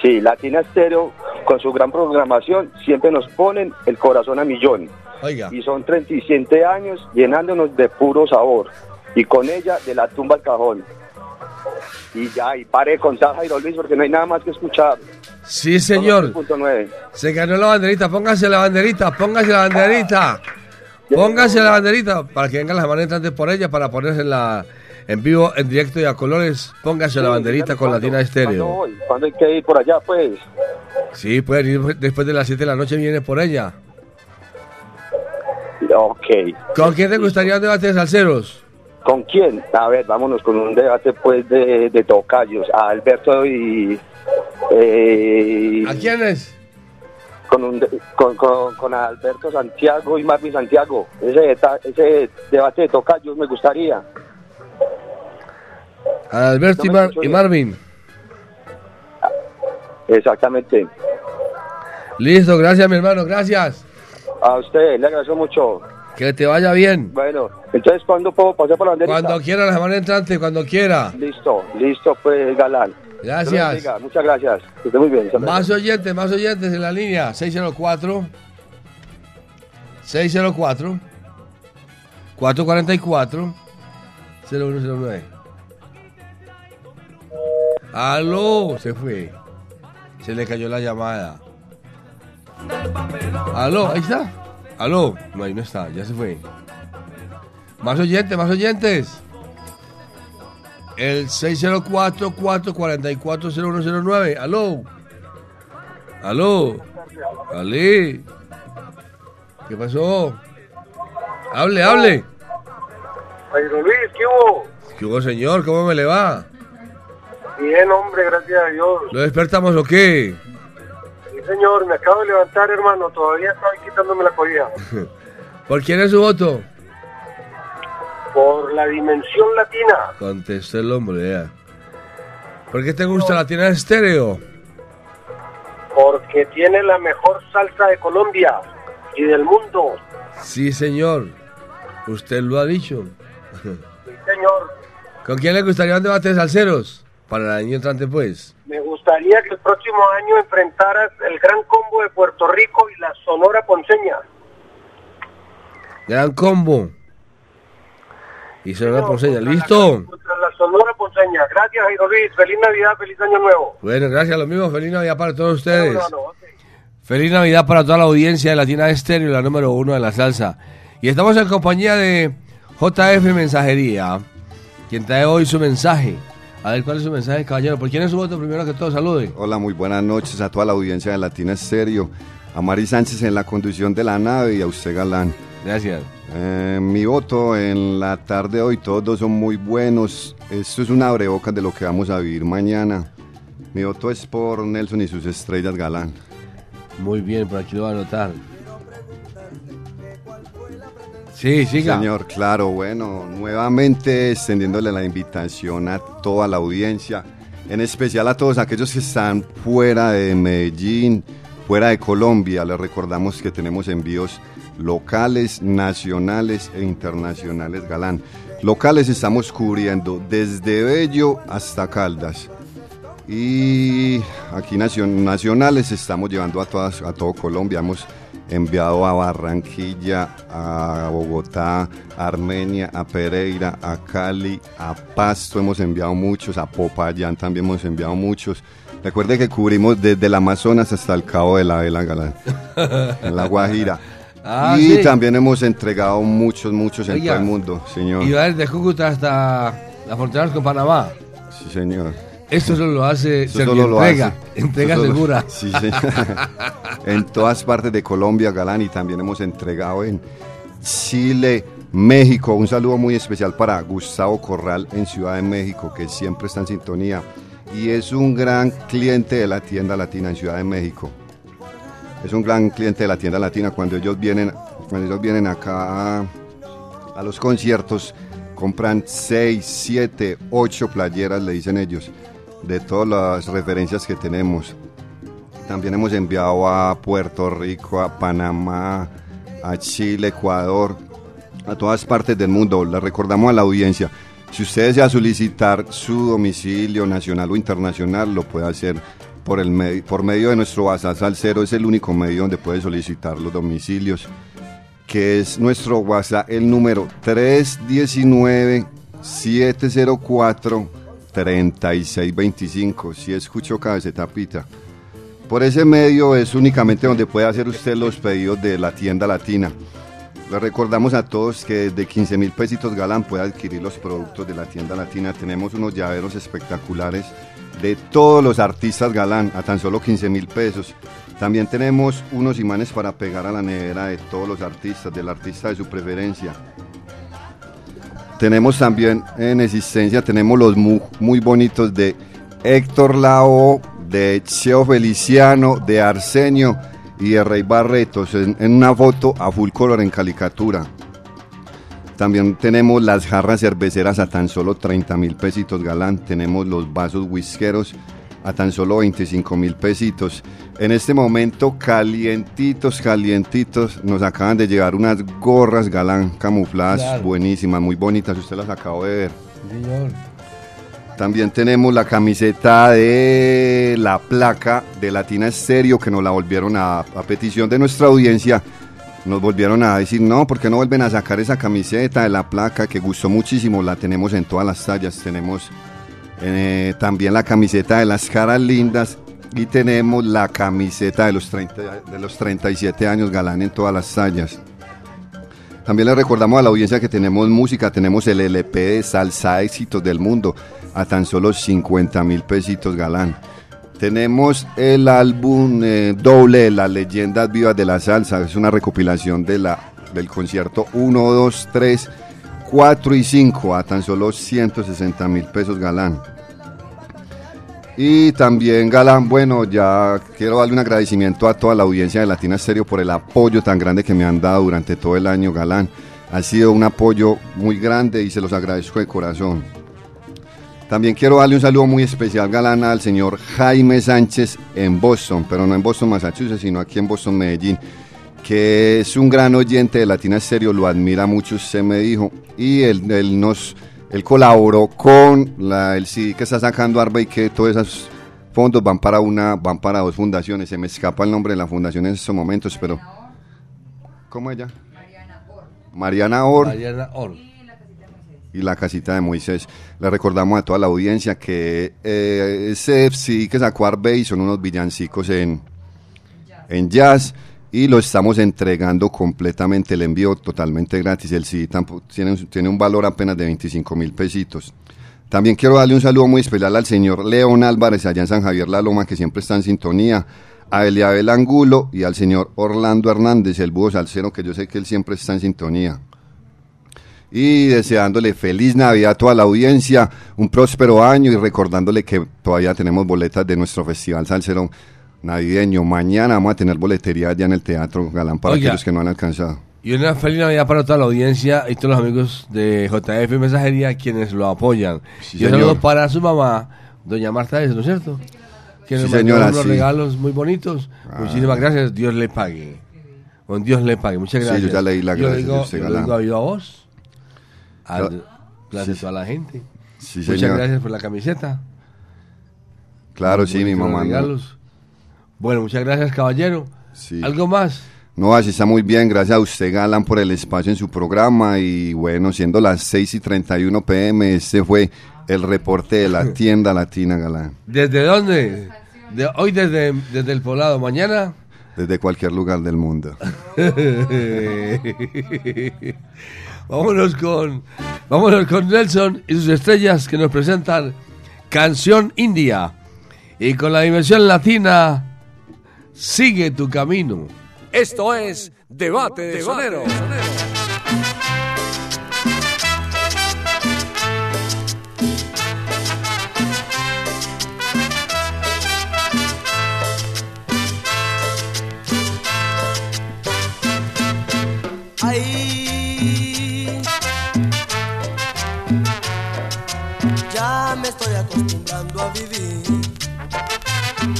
Speaker 24: sí, Latina Stereo, con su gran programación, siempre nos ponen el corazón a millón.
Speaker 3: Oiga.
Speaker 24: Y son 37 años llenándonos de puro sabor. Y con ella, de la tumba al cajón. Y ya, y pare de contar, Jairo Luis, porque no hay nada más que escuchar.
Speaker 3: Sí, señor.
Speaker 24: Son los 3.9.
Speaker 3: Se ganó la banderita. Póngase la banderita, póngase la banderita. Póngase la banderita para que vengan las manos entrantes por ella para ponerse en la en vivo, en directo y a colores. Póngase la banderita con Latina
Speaker 24: ¿Cuándo
Speaker 3: Estéreo.
Speaker 24: ¿Cuándo hay que ir por allá, pues?
Speaker 3: Sí, pueden ir después de las 7 de la noche, viene por ella.
Speaker 24: Ok.
Speaker 3: ¿Con quién te gustaría un debate de salseros?
Speaker 24: ¿Con quién? A ver, vámonos con un debate, pues, de, de tocayos. A Alberto y... eh,
Speaker 3: ¿A quiénes?
Speaker 24: con, un con, con, con Alberto Santiago y Marvin Santiago. Ese, ese debate de tocayos me gustaría.
Speaker 3: A Alberto y, Mar- y Marvin.
Speaker 24: Exactamente.
Speaker 3: Listo, gracias mi hermano, gracias.
Speaker 24: A usted, le agradezco mucho.
Speaker 3: Que te vaya bien.
Speaker 24: Bueno, entonces, ¿cuándo puedo pasar por la banderita?
Speaker 3: Cuando quiera, la semana entrante, cuando quiera.
Speaker 24: Listo, listo, pues, galán.
Speaker 3: Gracias.
Speaker 24: Bendiga, Muchas gracias. Que esté muy bien.
Speaker 3: Más oyentes, más oyentes en la línea. 604 604 444 0109. Aló, se fue. Se le cayó la llamada. Aló, ahí está. Aló, no, ahí no está, ya se fue. Más oyentes, más oyentes. El 604-444-0109. Aló. Aló. Ali. ¿Qué pasó? Hable, hable.
Speaker 25: Jairo Luis, ¿qué hubo?
Speaker 3: ¿Qué hubo, señor? ¿Cómo me le va?
Speaker 25: Bien, hombre, gracias a Dios.
Speaker 3: ¿Lo despertamos o qué?
Speaker 25: Sí, señor, me acabo de levantar, hermano. Todavía estoy quitándome la cobija.
Speaker 3: ¿Por quién es su voto?
Speaker 25: Por la dimensión latina.
Speaker 3: Contestó el hombre, ya. ¿Por qué te gusta la tienda estéreo?
Speaker 25: Porque tiene la mejor salsa de Colombia y del mundo.
Speaker 3: Sí, señor. Usted lo ha dicho.
Speaker 25: Sí, señor.
Speaker 3: ¿Con quién le gustaría un debate de salseros? Para el año entrante, pues.
Speaker 25: Me gustaría que el próximo año enfrentaras el gran combo de Puerto Rico y la Sonora Ponceña.
Speaker 3: Gran combo. Y se por señas. ¿Listo?
Speaker 25: Contra la Sonora Ponceña. Gracias, Jairo Luis. Feliz Navidad, feliz Año Nuevo.
Speaker 3: Bueno, gracias, lo mismo. Feliz Navidad para todos ustedes.
Speaker 25: No, no, no, ok.
Speaker 3: Feliz Navidad para toda la audiencia de Latina Estéreo, la número uno de la salsa. Y estamos en compañía de JF Mensajería, quien trae hoy su mensaje. A ver, ¿cuál es su mensaje, caballero? ¿Por quién es su voto primero que todo? Salude.
Speaker 26: Hola, muy buenas noches a toda la audiencia de Latina Estéreo, a Mari Sánchez en la conducción de la nave y a usted, Galán.
Speaker 3: Gracias.
Speaker 26: Eh, mi voto en la tarde de hoy, todos dos son muy buenos. Esto es una abrebocas de lo que vamos a vivir mañana. Mi voto es por Nelson y sus estrellas, Galán.
Speaker 3: Muy bien, por aquí lo va a anotar. Sí, siga.
Speaker 26: Señor, claro, bueno, nuevamente extendiéndole la invitación a toda la audiencia, en especial a todos aquellos que están fuera de Medellín, fuera de Colombia. Les recordamos que tenemos envíos locales, nacionales e internacionales, Galán. Locales estamos cubriendo desde Bello hasta Caldas. Y aquí nacion- nacionales estamos llevando a, todas, a todo Colombia. Hemos enviado a Barranquilla, a Bogotá, a Armenia, a Pereira, a Cali, a Pasto hemos enviado muchos, a Popayán también hemos enviado muchos. Recuerde que cubrimos desde el Amazonas hasta el Cabo de la Vela, Galán, en La Guajira.
Speaker 3: Ah,
Speaker 26: y
Speaker 3: sí.
Speaker 26: también hemos entregado muchos, muchos en
Speaker 3: Oiga,
Speaker 26: todo el mundo, señor.
Speaker 3: Y va desde Cúcuta hasta la frontera con Panamá.
Speaker 26: Sí, señor.
Speaker 3: Esto solo lo hace
Speaker 26: Eso solo lo hace.
Speaker 3: entrega
Speaker 26: solo-
Speaker 3: segura.
Speaker 26: Sí, señor. en todas partes de Colombia, Galán, y también hemos entregado en Chile, México. Un saludo muy especial para Gustavo Corral en Ciudad de México, que siempre está en sintonía. Y es un gran cliente de la tienda latina en Ciudad de México. Es un gran cliente de la tienda latina. Cuando ellos vienen, cuando ellos vienen acá a, a los conciertos, compran 6, 7, 8 playeras, le dicen ellos, de todas las referencias que tenemos. También hemos enviado a Puerto Rico, a Panamá, a Chile, Ecuador, a todas partes del mundo. Le recordamos a la audiencia, si usted desea solicitar su domicilio nacional o internacional, lo puede hacer por, el por medio de nuestro WhatsApp al cero. Es el único medio donde puede solicitar los domicilios, que es nuestro WhatsApp, el número 319-704-3625. Si escucho cabeceta pita. Por ese medio es únicamente donde puede hacer usted los pedidos de la tienda latina. Le recordamos a todos que desde 15 mil pesitos galán puede adquirir los productos de la tienda latina. Tenemos unos llaveros espectaculares de todos los artistas galán a tan solo 15 mil pesos. También tenemos unos imanes para pegar a la nevera de todos los artistas, del artista de su preferencia. Tenemos también en existencia, tenemos los mu- muy, bonitos de Héctor Lao, de Cheo Feliciano, de Arsenio y de Rey Barretos en, en una foto a full color en caricatura. También tenemos las jarras cerveceras a tan solo 30 mil pesitos galán. Tenemos los vasos whiskeros a tan solo 25 mil pesitos. En este momento, calientitos, calientitos, nos acaban de llegar unas gorras galán camufladas
Speaker 3: Claro.
Speaker 26: buenísimas, muy bonitas. Usted las acabo de ver.
Speaker 3: Señor.
Speaker 26: También tenemos la camiseta de la placa de Latina Estéreo que nos la volvieron a, a petición de nuestra audiencia. Nos volvieron a decir, no, ¿por qué no vuelven a sacar esa camiseta de la placa que gustó muchísimo? La tenemos en todas las tallas. Tenemos eh, también la camiseta de las caras lindas y tenemos la camiseta de los, 30, de los 37 años galán en todas las tallas. También le recordamos a la audiencia que tenemos música, tenemos el LP de Salsa Éxitos del Mundo a tan solo 50 mil pesitos galán. Tenemos el álbum eh, doble de las leyendas vivas de la salsa, es una recopilación de la, del concierto 1, 2, 3, 4 y 5 a tan solo 160 mil pesos galán. Y también Galán, bueno, ya quiero darle un agradecimiento a toda la audiencia de Latina Stereo por el apoyo tan grande que me han dado durante todo el año, Galán. Ha sido un apoyo muy grande y se los agradezco de corazón. También quiero darle un saludo muy especial, Galán, al señor Jaime Sánchez en Boston, pero no en Boston, Massachusetts, sino aquí en Boston, Medellín, que es un gran oyente de Latina Stereo, lo admira mucho, usted me dijo, y él, él nos él colaboró con la, el CD que está sacando Arba y que todos esos fondos van para una, van para dos fundaciones. Se me escapa el nombre de la fundación en estos momentos, pero ¿cómo ella? Mariana Or
Speaker 3: Mariana Or.
Speaker 26: Y la casita de Moisés. Le recordamos a toda la audiencia que eh, ese CD que sacó Arbey son unos villancicos en, en jazz y lo estamos entregando completamente el envío totalmente gratis. El CD tampo- tiene, tiene un valor apenas de 25 mil pesitos. También quiero darle un saludo muy especial al señor León Álvarez allá en San Javier La Loma, que siempre está en sintonía, a Eliabel Angulo y al señor Orlando Hernández, el búho salsero, que yo sé que él siempre está en sintonía. Y deseándole feliz Navidad a toda la audiencia, un próspero año y recordándole que todavía tenemos boletas de nuestro Festival Salsero navideño. Mañana vamos a tener boletería allá en el Teatro Galán para
Speaker 3: Oiga.
Speaker 26: aquellos que no han alcanzado.
Speaker 3: Y una feliz Navidad para toda la audiencia y todos los amigos de JF Mensajería quienes lo apoyan.
Speaker 26: Sí,
Speaker 3: y un saludo para su mamá, doña Marta, ¿es, ¿no es cierto? Que
Speaker 26: Sí,
Speaker 3: nos mandó
Speaker 26: señora,
Speaker 3: unos
Speaker 26: sí.
Speaker 3: regalos muy bonitos.
Speaker 26: Ah.
Speaker 3: Muchísimas gracias, Dios le pague. Con Dios le pague. Muchas
Speaker 26: Sí,
Speaker 3: gracias.
Speaker 26: yo ya leí la
Speaker 3: Yo
Speaker 26: gracia de
Speaker 3: digo, yo digo yo a vos. Gracias
Speaker 26: sí.
Speaker 3: a la gente.
Speaker 26: Sí,
Speaker 3: Muchas
Speaker 26: señor.
Speaker 3: gracias por la camiseta.
Speaker 26: Claro, sí, mi mamá.
Speaker 3: Bueno, muchas gracias, caballero. ¿Algo más?
Speaker 26: No, así está muy bien. Gracias a usted, Galán, por el espacio en su programa. Y bueno, siendo las 6 y 31 pm, este fue el reporte de la tienda latina, Galán.
Speaker 3: ¿Desde dónde? De, hoy desde, desde el poblado. Mañana.
Speaker 26: Desde cualquier lugar del mundo.
Speaker 3: vámonos con vámonos con Nelson y sus estrellas que nos presentan Canción India y con la dimensión latina Sigue tu camino.
Speaker 6: Esto es Debate de Sonero.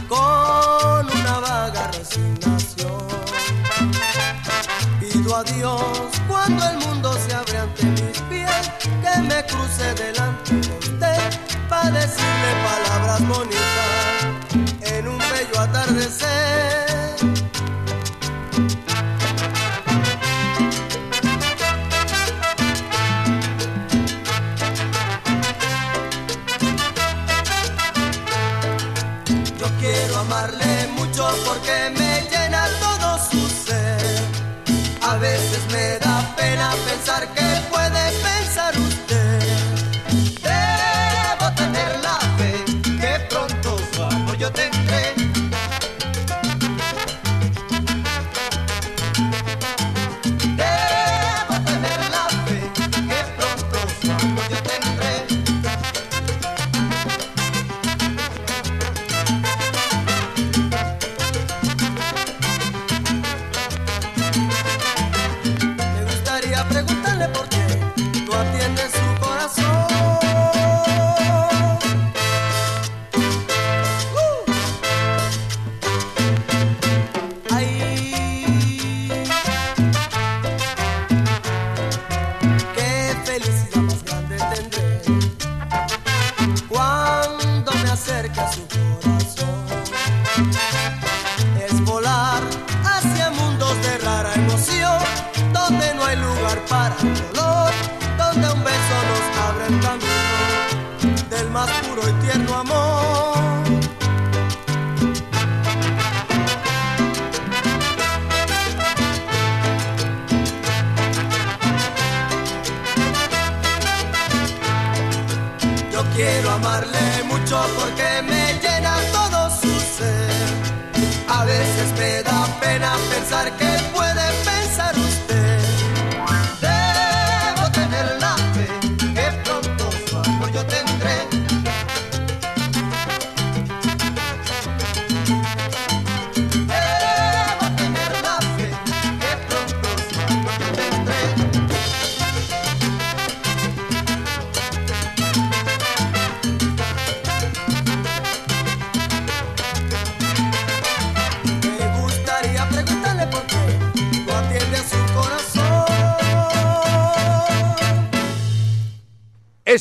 Speaker 4: Con una vaga resignación. Pido a Dios cuando el mundo se abre ante mis pies que me cruce delante de usted para decirle palabras bonitas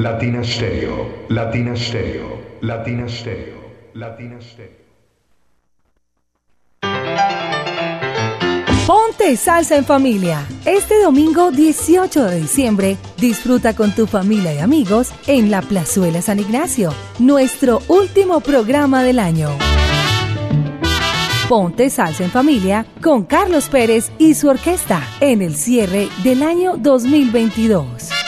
Speaker 16: Latina Stereo, Latina Stereo, Latina Stereo, Latina Stereo.
Speaker 27: Ponte salsa en familia. Este domingo 18 de diciembre, disfruta con tu familia y amigos en la Plazuela San Ignacio, nuestro último programa del año. Ponte salsa en familia con Carlos Pérez y su orquesta en el cierre del año 2022.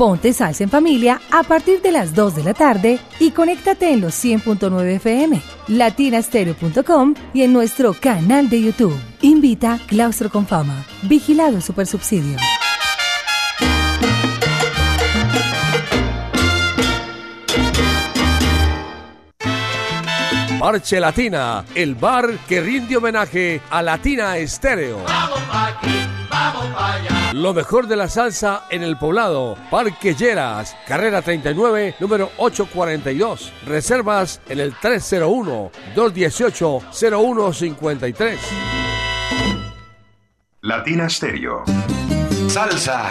Speaker 27: Ponte salsa en familia a partir de las 2 de la tarde y conéctate en los 100.9 FM, latinastereo.com y en nuestro canal de YouTube. Invita Claustro con Fama. Vigilado Supersubsidio.
Speaker 3: Parche Latina, el bar que rinde homenaje a Latina Estéreo. Lo mejor de la salsa en el poblado. Parque Lleras, carrera 39, número 842. Reservas en el 301-218-0153.
Speaker 16: Latina Stereo. Salsa.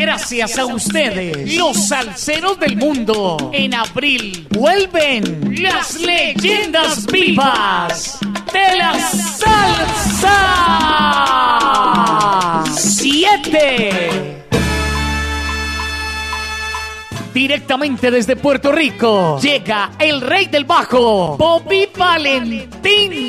Speaker 21: Gracias a ustedes, los salseros del mundo. En abril vuelven las leyendas vivas de la salsa. Siete. Directamente desde Puerto Rico llega el rey del bajo, Bobby Valentín.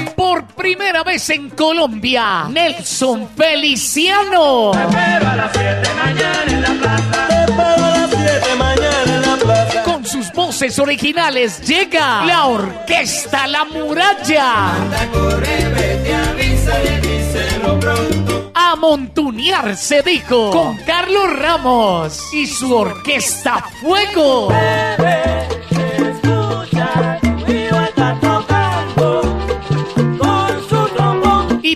Speaker 21: Primera vez en Colombia, Nelson Feliciano.
Speaker 2: Pero a las 7 mañana en la plaza. Te a las 7 mañana en la plaza.
Speaker 21: Con sus voces originales llega la Orquesta La Muralla. A montunear se dijo con Carlos Ramos y su Orquesta Fuego. Y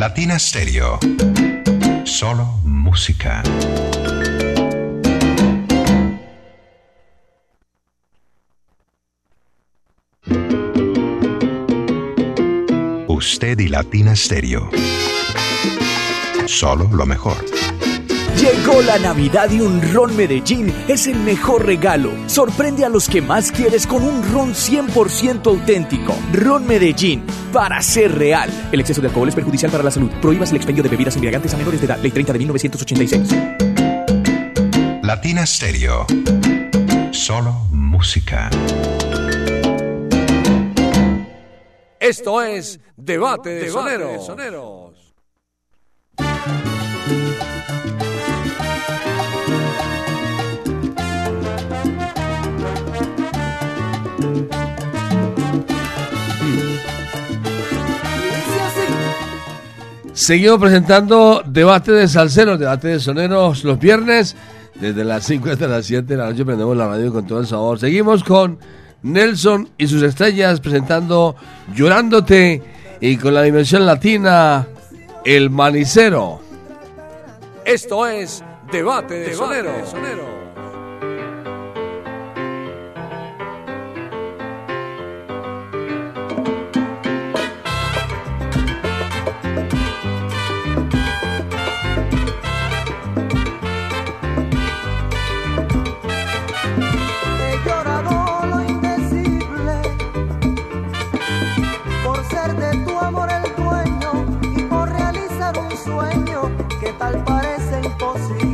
Speaker 16: Latina Stereo. Solo música. Usted y Latina Stereo. Solo lo mejor.
Speaker 19: Llegó la Navidad y un ron Medellín es el mejor regalo. Sorprende a los que más quieres con un ron 100% auténtico. Ron Medellín, para ser real. El exceso de alcohol es perjudicial para la salud. Prohíbas el expendio de bebidas embriagantes a menores de edad. Ley 30 de 1986.
Speaker 16: Latina Stereo. Solo música.
Speaker 3: Esto es Debate de Soneros. Seguimos presentando debate de salseros, debate de soneros los viernes. Desde las 5 hasta las 7 de la noche prendemos la radio con todo el sabor. Seguimos con Nelson y sus estrellas presentando Llorándote y con la dimensión latina El Manicero. Esto es Debate de Soneros.
Speaker 4: He tal parece imposible.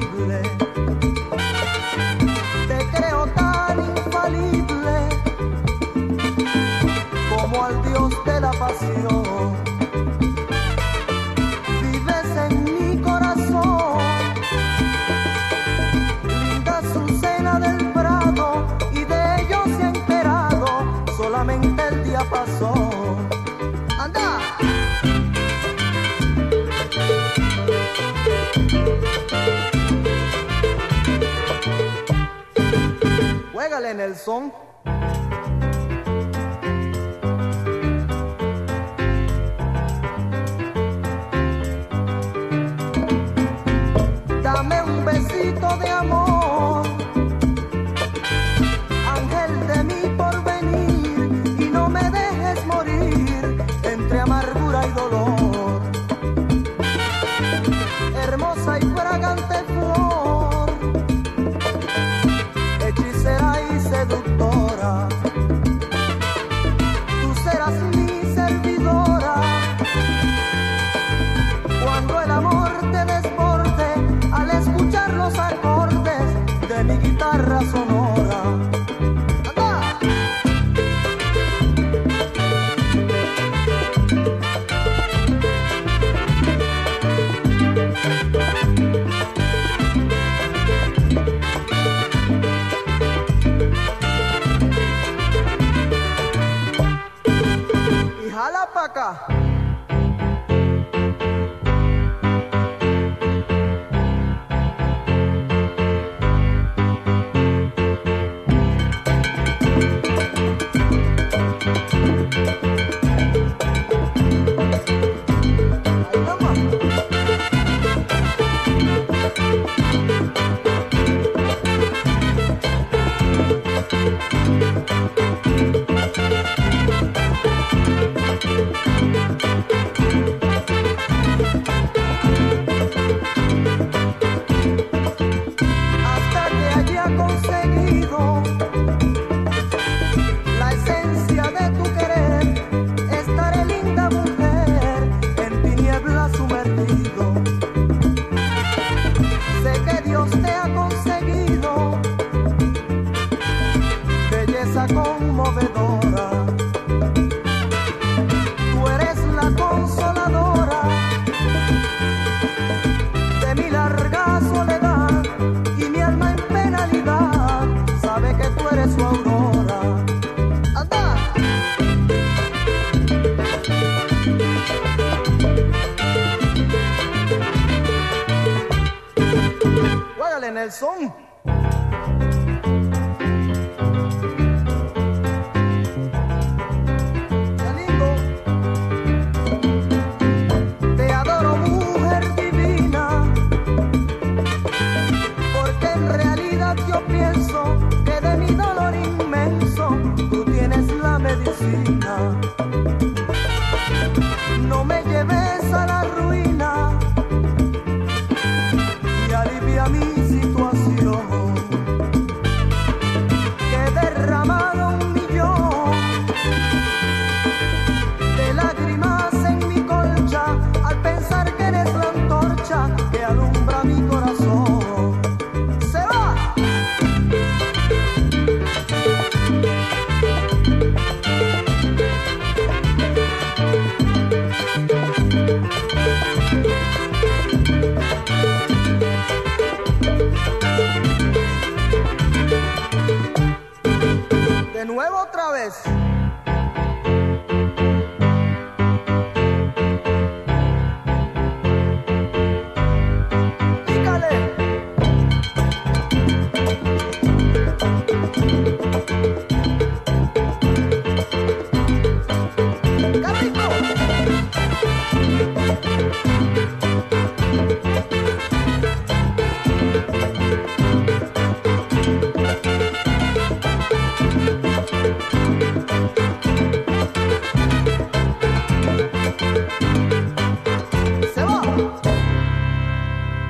Speaker 4: En el son.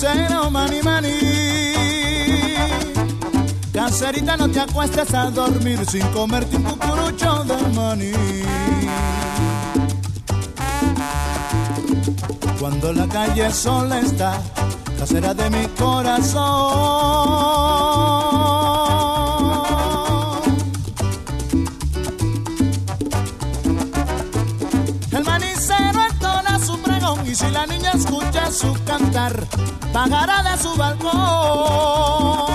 Speaker 6: Casero, mani, mani. Caserita, no te acuestes a dormir sin comerte un cucurucho de maní. Cuando la calle sola está, casera de mi corazón. El manicero entona su pregón y si la niña escucha su cantar, bajará de su balcón.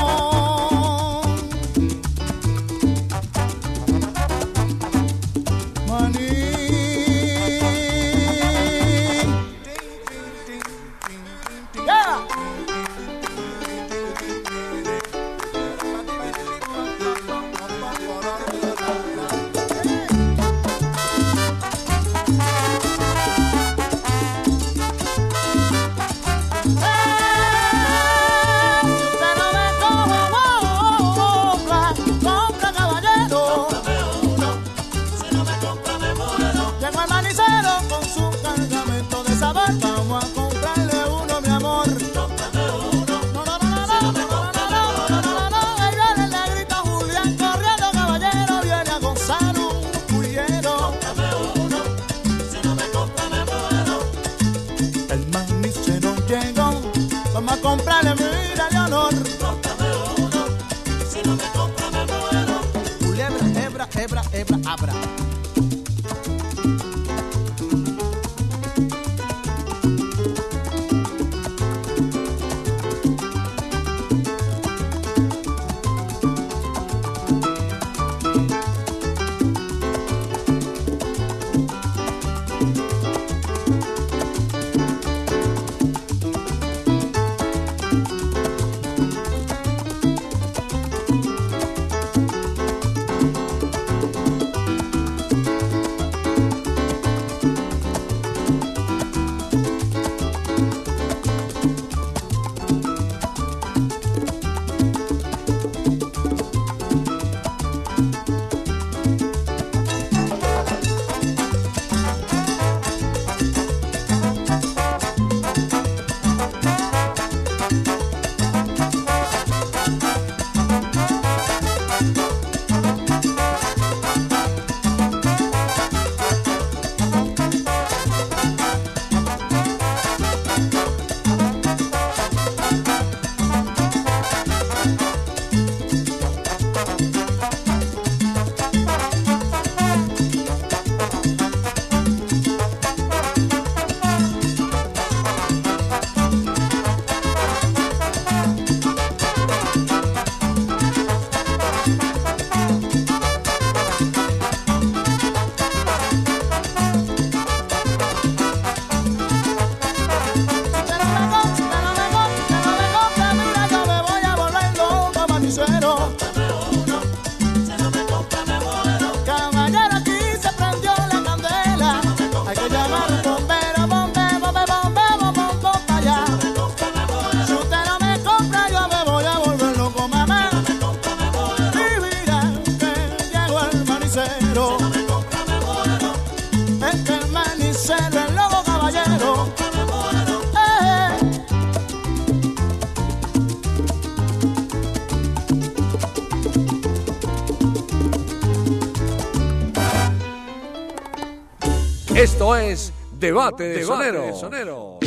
Speaker 28: Esto es Debate de
Speaker 3: Debate
Speaker 28: Sonero.
Speaker 3: de Sonero.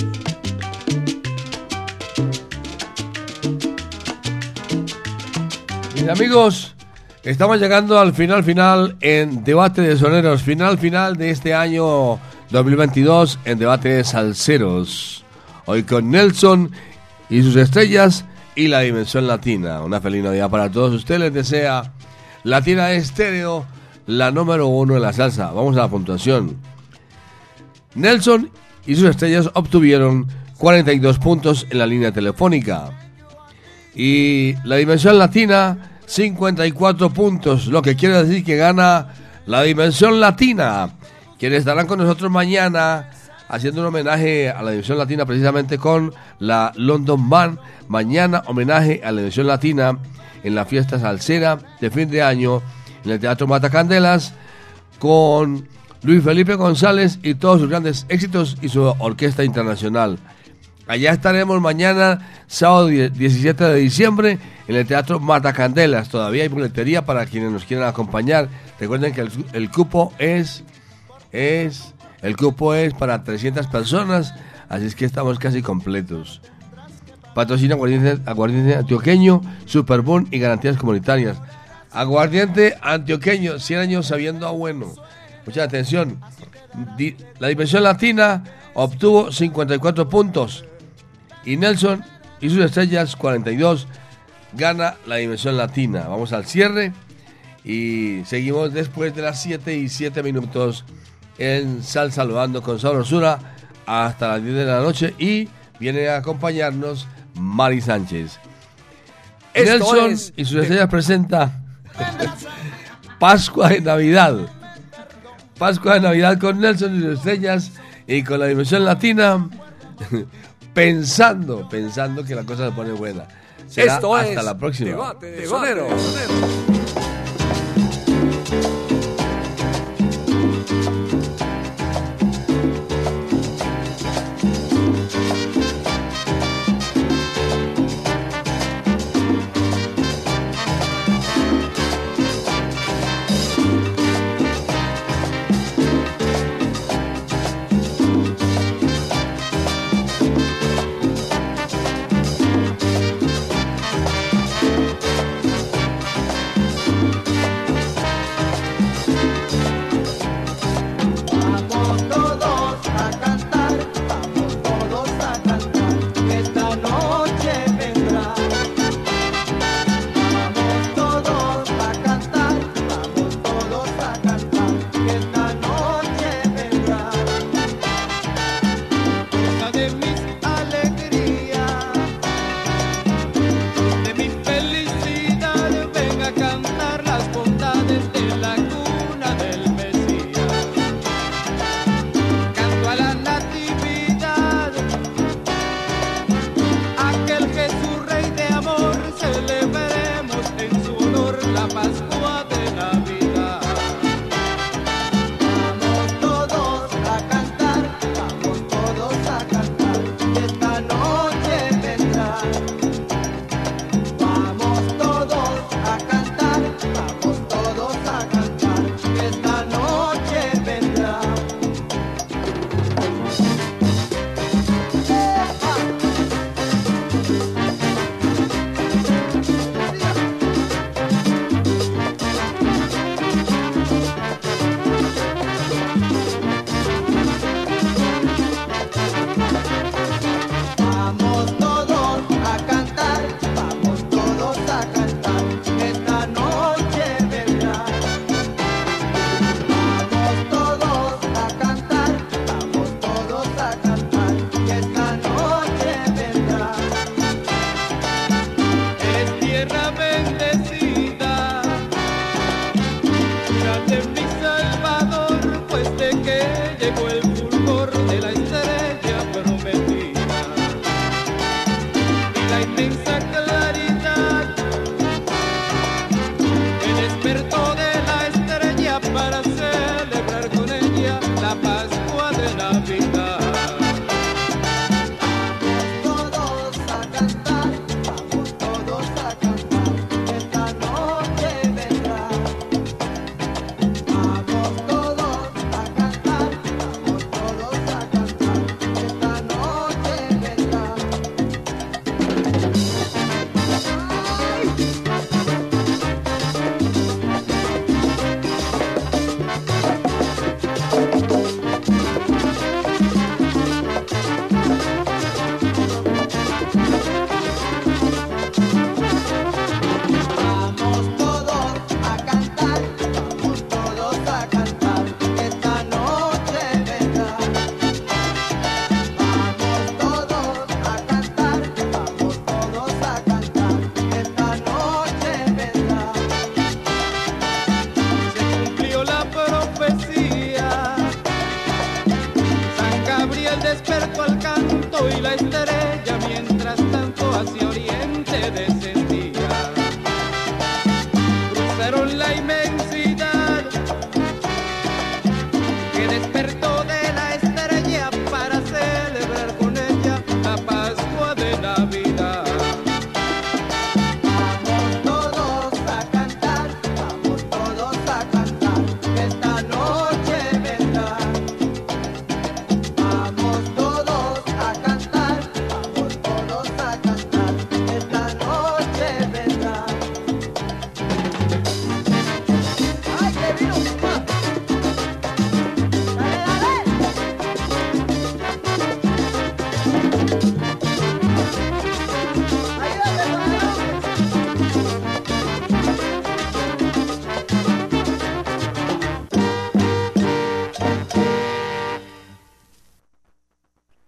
Speaker 3: Mis amigos, estamos llegando al final final en Debate de Soneros, final final de este año 2022 en Debate de Salseros. Hoy con Nelson y sus estrellas y la dimensión latina. Una feliz Navidad para todos ustedes. Les desea Latina Estéreo, la número uno de la salsa. Vamos a la puntuación. Nelson y sus estrellas obtuvieron 42 puntos en la línea telefónica. Y la dimensión latina, 54 puntos, lo que quiere decir que gana la dimensión latina, quienes estarán con nosotros mañana haciendo un homenaje a la dimensión latina precisamente con la London Band. Mañana homenaje a la dimensión latina en la fiesta salsera de fin de año en el Teatro Matacandelas con Luis Felipe González y todos sus grandes éxitos y su orquesta internacional. Allá estaremos mañana, sábado die- 17 de diciembre, en el Teatro Matacandelas. Todavía hay boletería para quienes nos quieran acompañar. Recuerden que el, el cupo es, es, el cupo es para 300 personas, así es que estamos casi completos. Patrocina aguardiente, aguardiente antioqueño, Superboom y garantías comunitarias. Aguardiente antioqueño, 100 años sabiendo a bueno. Mucha atención. Di- la dimensión latina obtuvo 54 puntos y Nelson y sus estrellas 42 gana la dimensión latina. Vamos al cierre y seguimos después de las 7 y 7 minutos en Sal Saludando con Sabrosura hasta las 10 de la noche y viene a acompañarnos Mari Sánchez.
Speaker 28: Esto
Speaker 3: Nelson
Speaker 28: es
Speaker 3: y sus estrellas presenta Pascua de Navidad. Pascua de Navidad con Nelson y sus estrellas y con la dimensión latina pensando, pensando que la cosa se pone buena. Será
Speaker 28: Esto
Speaker 3: hasta
Speaker 28: es
Speaker 3: la próxima.
Speaker 28: Debate de Sonero.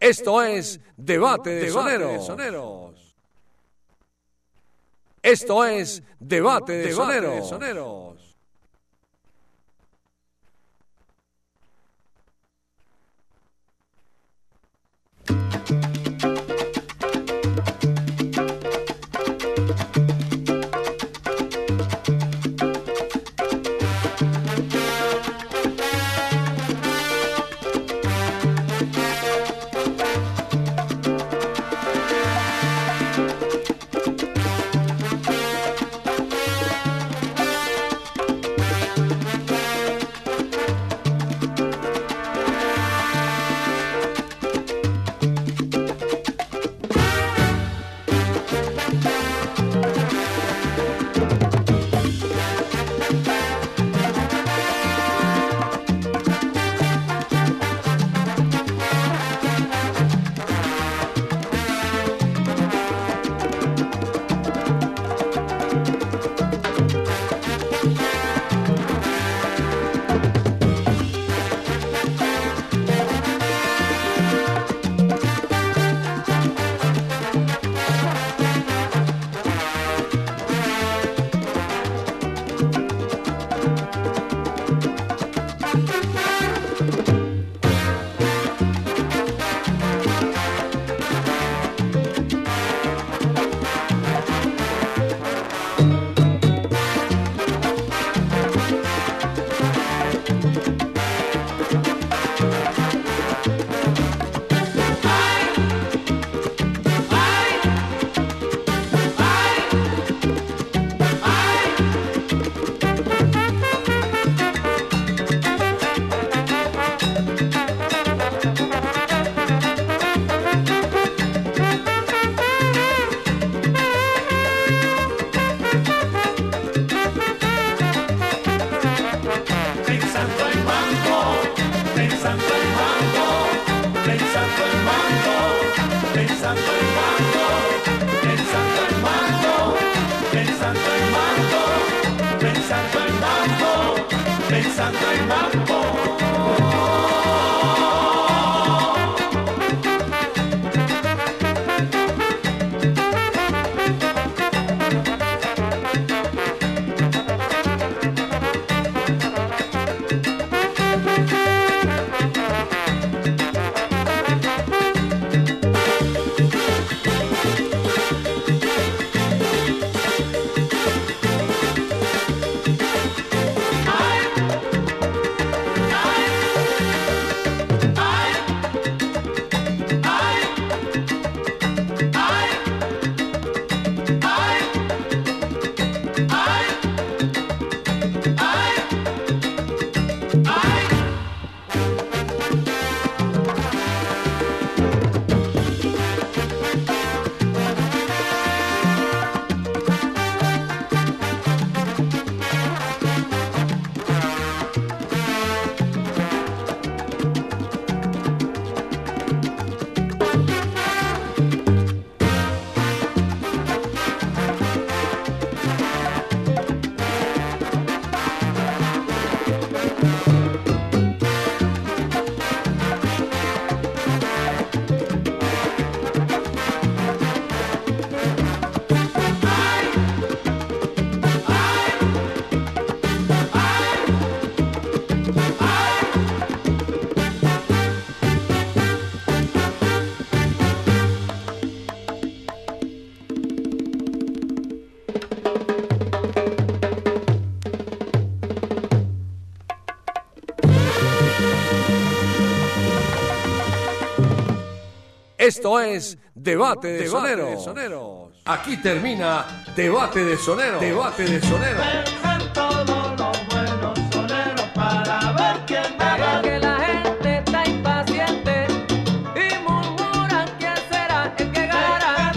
Speaker 12: Esto es Debate de Soneros. Esto es Debate de Soneros. Esto es Debate de Soneros. Aquí termina Debate de Soneros. Debate de Soneros.
Speaker 2: Vengan todos los buenos soneros para ver quién gana.
Speaker 4: que la gente está impaciente y murmuran quién será el que ganará.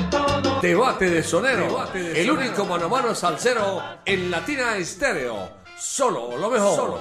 Speaker 12: Debate Debate de Sonero. el único mano a mano salsero en Latina Estéreo. Solo lo mejor. Solo lo mejor.